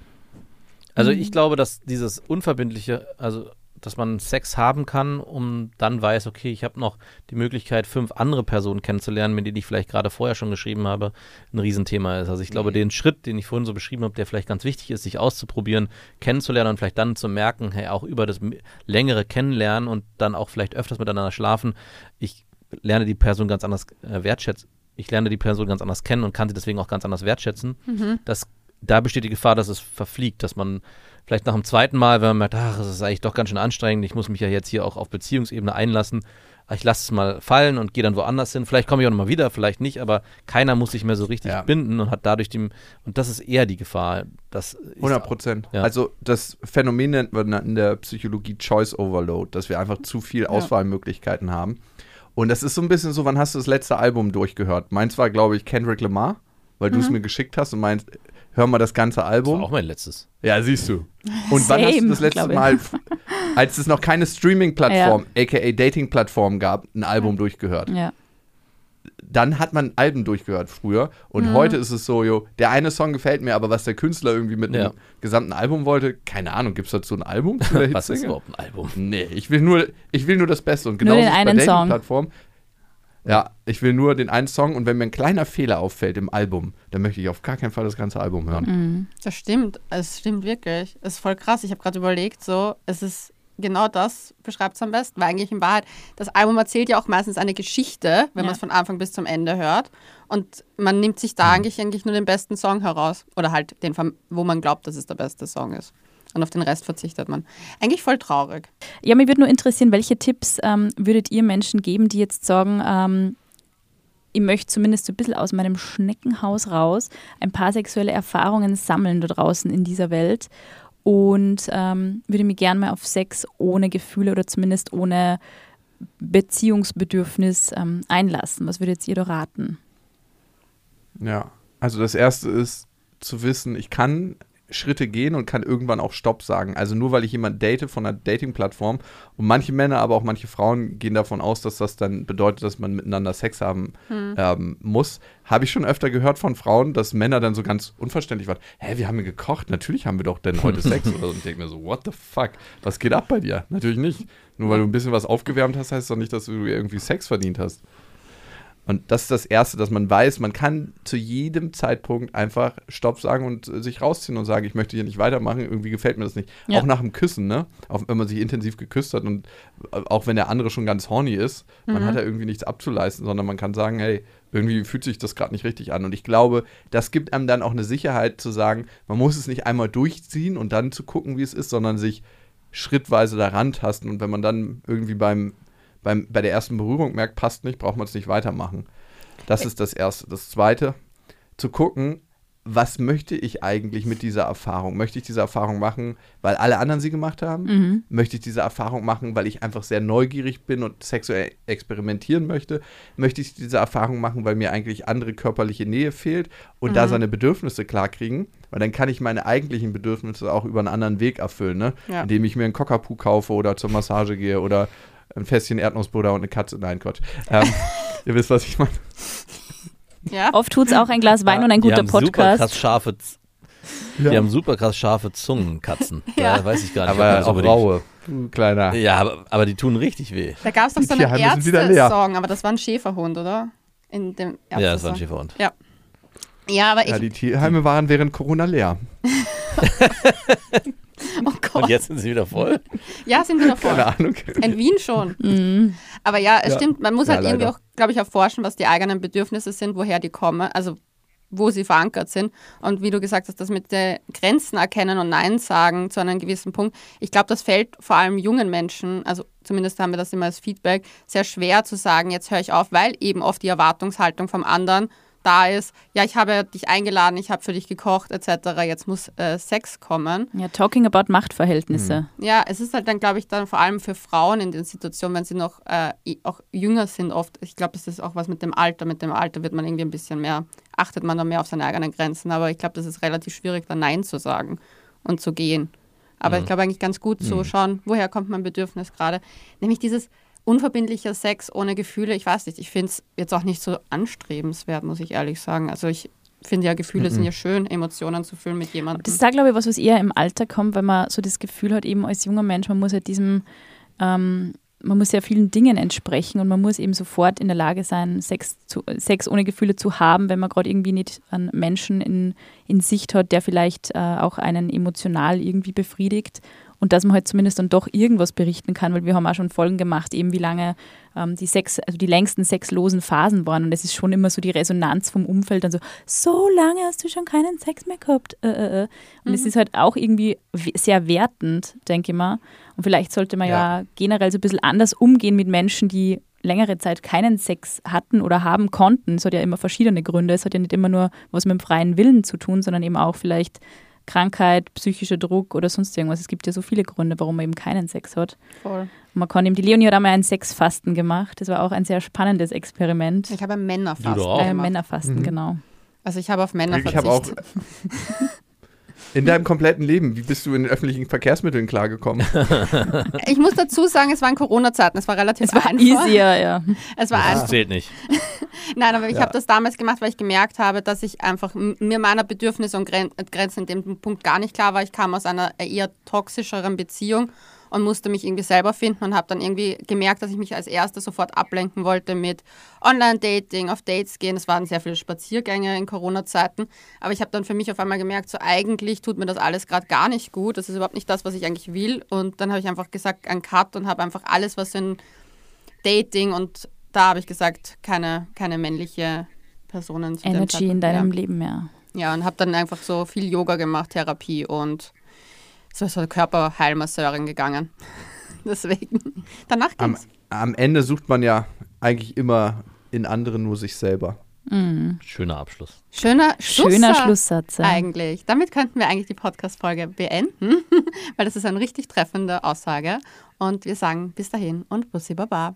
Speaker 4: Also ich glaube, dass dieses unverbindliche, also dass man Sex haben kann, um dann weiß, okay, ich habe noch die Möglichkeit, fünf andere Personen kennenzulernen, mit denen ich vielleicht gerade vorher schon geschrieben habe, ein Riesenthema ist. Also ich glaube, den Schritt, den ich vorhin so beschrieben habe, der vielleicht ganz wichtig ist, sich auszuprobieren, kennenzulernen und vielleicht dann zu merken, hey, auch über das längere Kennenlernen und dann auch vielleicht öfters miteinander schlafen, ich lerne die Person ganz anders äh, wertschätzen. Ich lerne die Person ganz anders kennen und kann sie deswegen auch ganz anders wertschätzen. Das, da besteht die Gefahr, dass es verfliegt, dass man vielleicht nach dem zweiten Mal, wenn man merkt, ach, es ist eigentlich doch ganz schön anstrengend, ich muss mich ja jetzt hier auch auf Beziehungsebene einlassen, ach, ich lasse es mal fallen und gehe dann woanders hin. Vielleicht komme ich auch nochmal wieder, vielleicht nicht, aber keiner muss sich mehr so richtig
Speaker 3: Ja.
Speaker 4: binden und hat dadurch die, und das ist eher die Gefahr. Dass
Speaker 3: 100 Prozent.
Speaker 4: Ja.
Speaker 3: Also das Phänomen nennt man in der Psychologie Choice Overload, dass wir einfach zu viel Auswahlmöglichkeiten haben. Und das ist so ein bisschen so, wann hast du das letzte Album durchgehört? Meins war, glaube ich, Kendrick Lamar, weil du es mir geschickt hast und meinst, hör mal das ganze
Speaker 4: Das war
Speaker 3: Album.
Speaker 4: auch mein letztes.
Speaker 3: Ja, siehst du. Und wann hast du
Speaker 2: Same,
Speaker 3: das letzte. Mal, als es noch keine Streaming-Plattform, aka Dating-Plattform gab, ein Album durchgehört?
Speaker 2: Ja.
Speaker 3: Dann hat man Alben durchgehört früher. Und
Speaker 2: Mhm.
Speaker 3: heute ist es so, jo, der eine Song gefällt mir, aber was der Künstler irgendwie mit
Speaker 4: Ja.
Speaker 3: einem gesamten Album wollte, keine Ahnung, gibt es dazu ein Album
Speaker 4: Was ist überhaupt ein Album?
Speaker 3: Nee, ich will nur, ich will nur das Beste. Und genau
Speaker 2: Nur den
Speaker 3: ist es bei
Speaker 2: einen Song.
Speaker 3: Dating-Plattformen. Ja, ich will nur den einen Song und wenn mir ein kleiner Fehler auffällt im Album, dann möchte ich auf gar keinen Fall das ganze Album hören.
Speaker 2: Mhm.
Speaker 1: Das stimmt. Es stimmt wirklich. Es ist voll krass. Ich habe gerade überlegt, so, es ist genau das beschreibt es am besten, weil eigentlich in Wahrheit, das Album erzählt ja auch meistens eine Geschichte, wenn
Speaker 2: Ja.
Speaker 1: man es von Anfang bis zum Ende hört. Und man nimmt sich
Speaker 3: Mhm.
Speaker 1: da eigentlich, eigentlich nur den besten Song heraus. Oder halt den, wo man glaubt, dass es der beste Song ist. Und auf den Rest verzichtet man. Eigentlich voll traurig.
Speaker 2: Ja, mich würde nur interessieren, welche Tipps ähm, würdet ihr Menschen geben, die jetzt sagen, ähm, ich möchte zumindest so ein bisschen aus meinem Schneckenhaus raus ein paar sexuelle Erfahrungen sammeln da draußen in dieser Welt und ähm, würde mich gerne mal auf Sex ohne Gefühle oder zumindest ohne Beziehungsbedürfnis ähm, einlassen. Was würdet ihr da raten?
Speaker 3: Ja, also das erste ist zu wissen, ich kann Schritte gehen und kann irgendwann auch Stopp sagen. Also nur weil ich jemanden date von einer Dating-Plattform und manche Männer, aber auch manche Frauen gehen davon aus, dass das dann bedeutet, dass man miteinander Sex haben ähm, muss. Habe ich schon öfter gehört von Frauen, dass Männer dann so ganz unverständlich waren. Hä, wir haben ja gekocht, natürlich haben wir doch denn heute Sex oder so. Und ich denke mir so, what the fuck? Was geht ab bei dir? Natürlich nicht. Nur weil du ein bisschen was aufgewärmt hast, heißt doch nicht, dass du irgendwie Sex verdient hast. Und das ist das Erste, dass man weiß, man kann zu jedem Zeitpunkt einfach Stopp sagen und äh, sich rausziehen und sagen, ich möchte hier nicht weitermachen, irgendwie gefällt mir das nicht.
Speaker 2: Ja.
Speaker 3: Auch nach dem Küssen, ne? Auch wenn man sich intensiv geküsst hat und äh, auch wenn der andere schon ganz horny ist, man hat ja irgendwie nichts abzuleisten, sondern man kann sagen, hey, irgendwie fühlt sich das gerade nicht richtig an. Und ich glaube, das gibt einem dann auch eine Sicherheit zu sagen, man muss es nicht einmal durchziehen und dann zu gucken, wie es ist, sondern sich schrittweise daran tasten. Und wenn man dann irgendwie beim, beim, bei der ersten Berührung merkt, passt nicht, braucht man es nicht weitermachen. Das ist das Erste. Das Zweite, zu gucken, was möchte ich eigentlich mit dieser Erfahrung? Möchte ich diese Erfahrung machen, weil alle anderen sie gemacht haben? Möchte ich diese Erfahrung machen, weil ich einfach sehr neugierig bin und sexuell experimentieren möchte? Möchte ich diese Erfahrung machen, weil mir eigentlich andere körperliche Nähe fehlt und da seine Bedürfnisse klarkriegen? Weil dann kann ich meine eigentlichen Bedürfnisse auch über einen anderen Weg erfüllen, ne?
Speaker 1: Ja.
Speaker 3: indem ich mir einen Cockapoo kaufe oder zur Massage gehe oder ein Fässchen Erdnussbutter und eine Katze. Nein, Quatsch. Ähm, ihr wisst, was ich meine.
Speaker 1: Ja?
Speaker 2: Oft tut es auch ein Glas Wein und ein
Speaker 4: die
Speaker 2: guter
Speaker 4: haben Super krass
Speaker 2: Podcast.
Speaker 4: scharfe, Z- Die haben super krass scharfe Zungen, Katzen.
Speaker 1: Ja.
Speaker 4: Da weiß ich gar nicht.
Speaker 3: Aber auch raue. Kleiner.
Speaker 4: Ja, aber, aber die tun richtig weh.
Speaker 1: Da gab es doch
Speaker 3: Die
Speaker 1: so einen. Ärzte-Song, aber das war ein Schäferhund, oder? In dem
Speaker 4: Ja, das war ein. Schäferhund.
Speaker 1: Ja. Ja, aber ich.
Speaker 3: Ja, die Tierheime waren während Corona leer.
Speaker 1: oh Gott.
Speaker 4: Und jetzt sind sie wieder voll.
Speaker 1: Ja, sind noch voll.
Speaker 3: Keine Ahnung.
Speaker 1: In Wien schon.
Speaker 2: Mhm.
Speaker 1: Aber ja, es
Speaker 3: Ja.
Speaker 1: stimmt, man muss
Speaker 3: Ja,
Speaker 1: halt irgendwie
Speaker 3: leider.
Speaker 1: auch, glaube ich, erforschen, was die eigenen Bedürfnisse sind, woher die kommen, also wo sie verankert sind. Und wie du gesagt hast, das mit den Grenzen erkennen und Nein sagen zu einem gewissen Punkt. Ich glaube, das fällt vor allem jungen Menschen, also zumindest haben wir das immer als Feedback, sehr schwer zu sagen, jetzt höre ich auf, weil eben oft die Erwartungshaltung vom anderen da ist, ja, ich habe dich eingeladen, ich habe für dich gekocht, etc., jetzt muss äh, Sex kommen.
Speaker 2: Ja, talking about Machtverhältnisse.
Speaker 1: Ja, es ist halt dann, glaube ich, dann vor allem für Frauen in den Situationen, wenn sie noch äh, auch jünger sind, oft, ich glaube, das ist auch was mit dem Alter. Mit dem Alter wird man irgendwie ein bisschen mehr, achtet man dann mehr auf seine eigenen Grenzen. Aber ich glaube, das ist relativ schwierig, dann Nein zu sagen und zu gehen. Aber ich glaube eigentlich ganz gut zu schauen, woher kommt mein Bedürfnis gerade. Nämlich dieses unverbindliche Sex ohne Gefühle. Ich weiß nicht, ich finde es jetzt auch nicht so anstrebenswert, muss ich ehrlich sagen. Also ich finde ja, Gefühle sind ja schön, Emotionen zu fühlen mit jemandem.
Speaker 2: Das ist da, glaube ich, was, was eher im Alter kommt, weil man so das Gefühl hat, eben als junger Mensch, man muss halt diesem, ähm, man muss ja vielen Dingen entsprechen und man muss eben sofort in der Lage sein, Sex, zu, Sex ohne Gefühle zu haben, wenn man gerade irgendwie nicht einen Menschen in, in Sicht hat, der vielleicht äh, auch einen emotional irgendwie befriedigt. Und dass man halt zumindest dann doch irgendwas berichten kann, weil wir haben auch schon Folgen gemacht, eben wie lange ähm, die Sex, also die längsten sexlosen Phasen waren. Und es ist schon immer so die Resonanz vom Umfeld dann so, so lange hast du schon keinen Sex mehr gehabt. Äh, äh, äh. Und es ist halt auch irgendwie sehr wertend, denke ich mal. Und vielleicht sollte man ja.
Speaker 3: Ja.
Speaker 2: generell so ein bisschen anders umgehen mit Menschen, die längere Zeit keinen Sex hatten oder haben konnten. Es hat ja immer verschiedene Gründe. Es hat ja nicht immer nur was mit dem freien Willen zu tun, sondern eben auch vielleicht Krankheit, psychischer Druck oder sonst irgendwas. Es gibt ja so viele Gründe, warum man eben keinen Sex hat.
Speaker 1: Voll.
Speaker 2: Und man kann eben, die Leonie hat einmal ein Sexfasten gemacht. Das war auch ein sehr spannendes Experiment.
Speaker 1: Ich habe Männerfasten
Speaker 4: Du auch.
Speaker 2: Äh,
Speaker 1: gemacht.
Speaker 2: Männerfasten, genau.
Speaker 1: Also ich habe auf Männer
Speaker 3: Ich habe auch
Speaker 1: verzichtet.
Speaker 3: in deinem kompletten Leben, wie bist du in den öffentlichen Verkehrsmitteln klargekommen?
Speaker 1: Ich muss dazu sagen, es waren Corona-Zeiten, es war relativ
Speaker 2: Es war
Speaker 1: einfach.
Speaker 2: easier, ja.
Speaker 1: Es war
Speaker 4: Das
Speaker 1: einfach.
Speaker 4: zählt nicht.
Speaker 1: Nein, aber ich
Speaker 3: Ja.
Speaker 1: habe das damals gemacht, weil ich gemerkt habe, dass ich einfach mir meiner Bedürfnisse und Gren Grenzen in dem Punkt gar nicht klar war. Ich kam aus einer eher toxischeren Beziehung und musste mich irgendwie selber finden und habe dann irgendwie gemerkt, dass ich mich als Erste sofort ablenken wollte mit Online-Dating, auf Dates gehen. Es waren sehr viele Spaziergänge in Corona-Zeiten, aber ich habe dann für mich auf einmal gemerkt, so eigentlich tut mir das alles gerade gar nicht gut. Das ist überhaupt nicht das, was ich eigentlich will. Und dann habe ich einfach gesagt, ein Cut und habe einfach alles, was in Dating und da habe ich gesagt, keine, keine männliche Personen zu
Speaker 2: Energy in deinem
Speaker 1: mehr.
Speaker 2: Leben mehr.
Speaker 1: Ja, und habe dann einfach so viel Yoga gemacht, Therapie und so so Körperheilmasseurin gegangen. Deswegen. Danach
Speaker 3: Am,
Speaker 1: ging's.
Speaker 3: am Ende sucht man ja eigentlich immer in anderen nur sich selber.
Speaker 4: Schöner Abschluss.
Speaker 1: Schöner,
Speaker 2: Schöner
Speaker 1: Schlusser
Speaker 2: Schlusssatz. ja.
Speaker 1: Eigentlich. Damit könnten wir eigentlich die Podcast-Folge beenden, weil das ist eine richtig treffende Aussage. Und wir sagen bis dahin und Bussi Baba.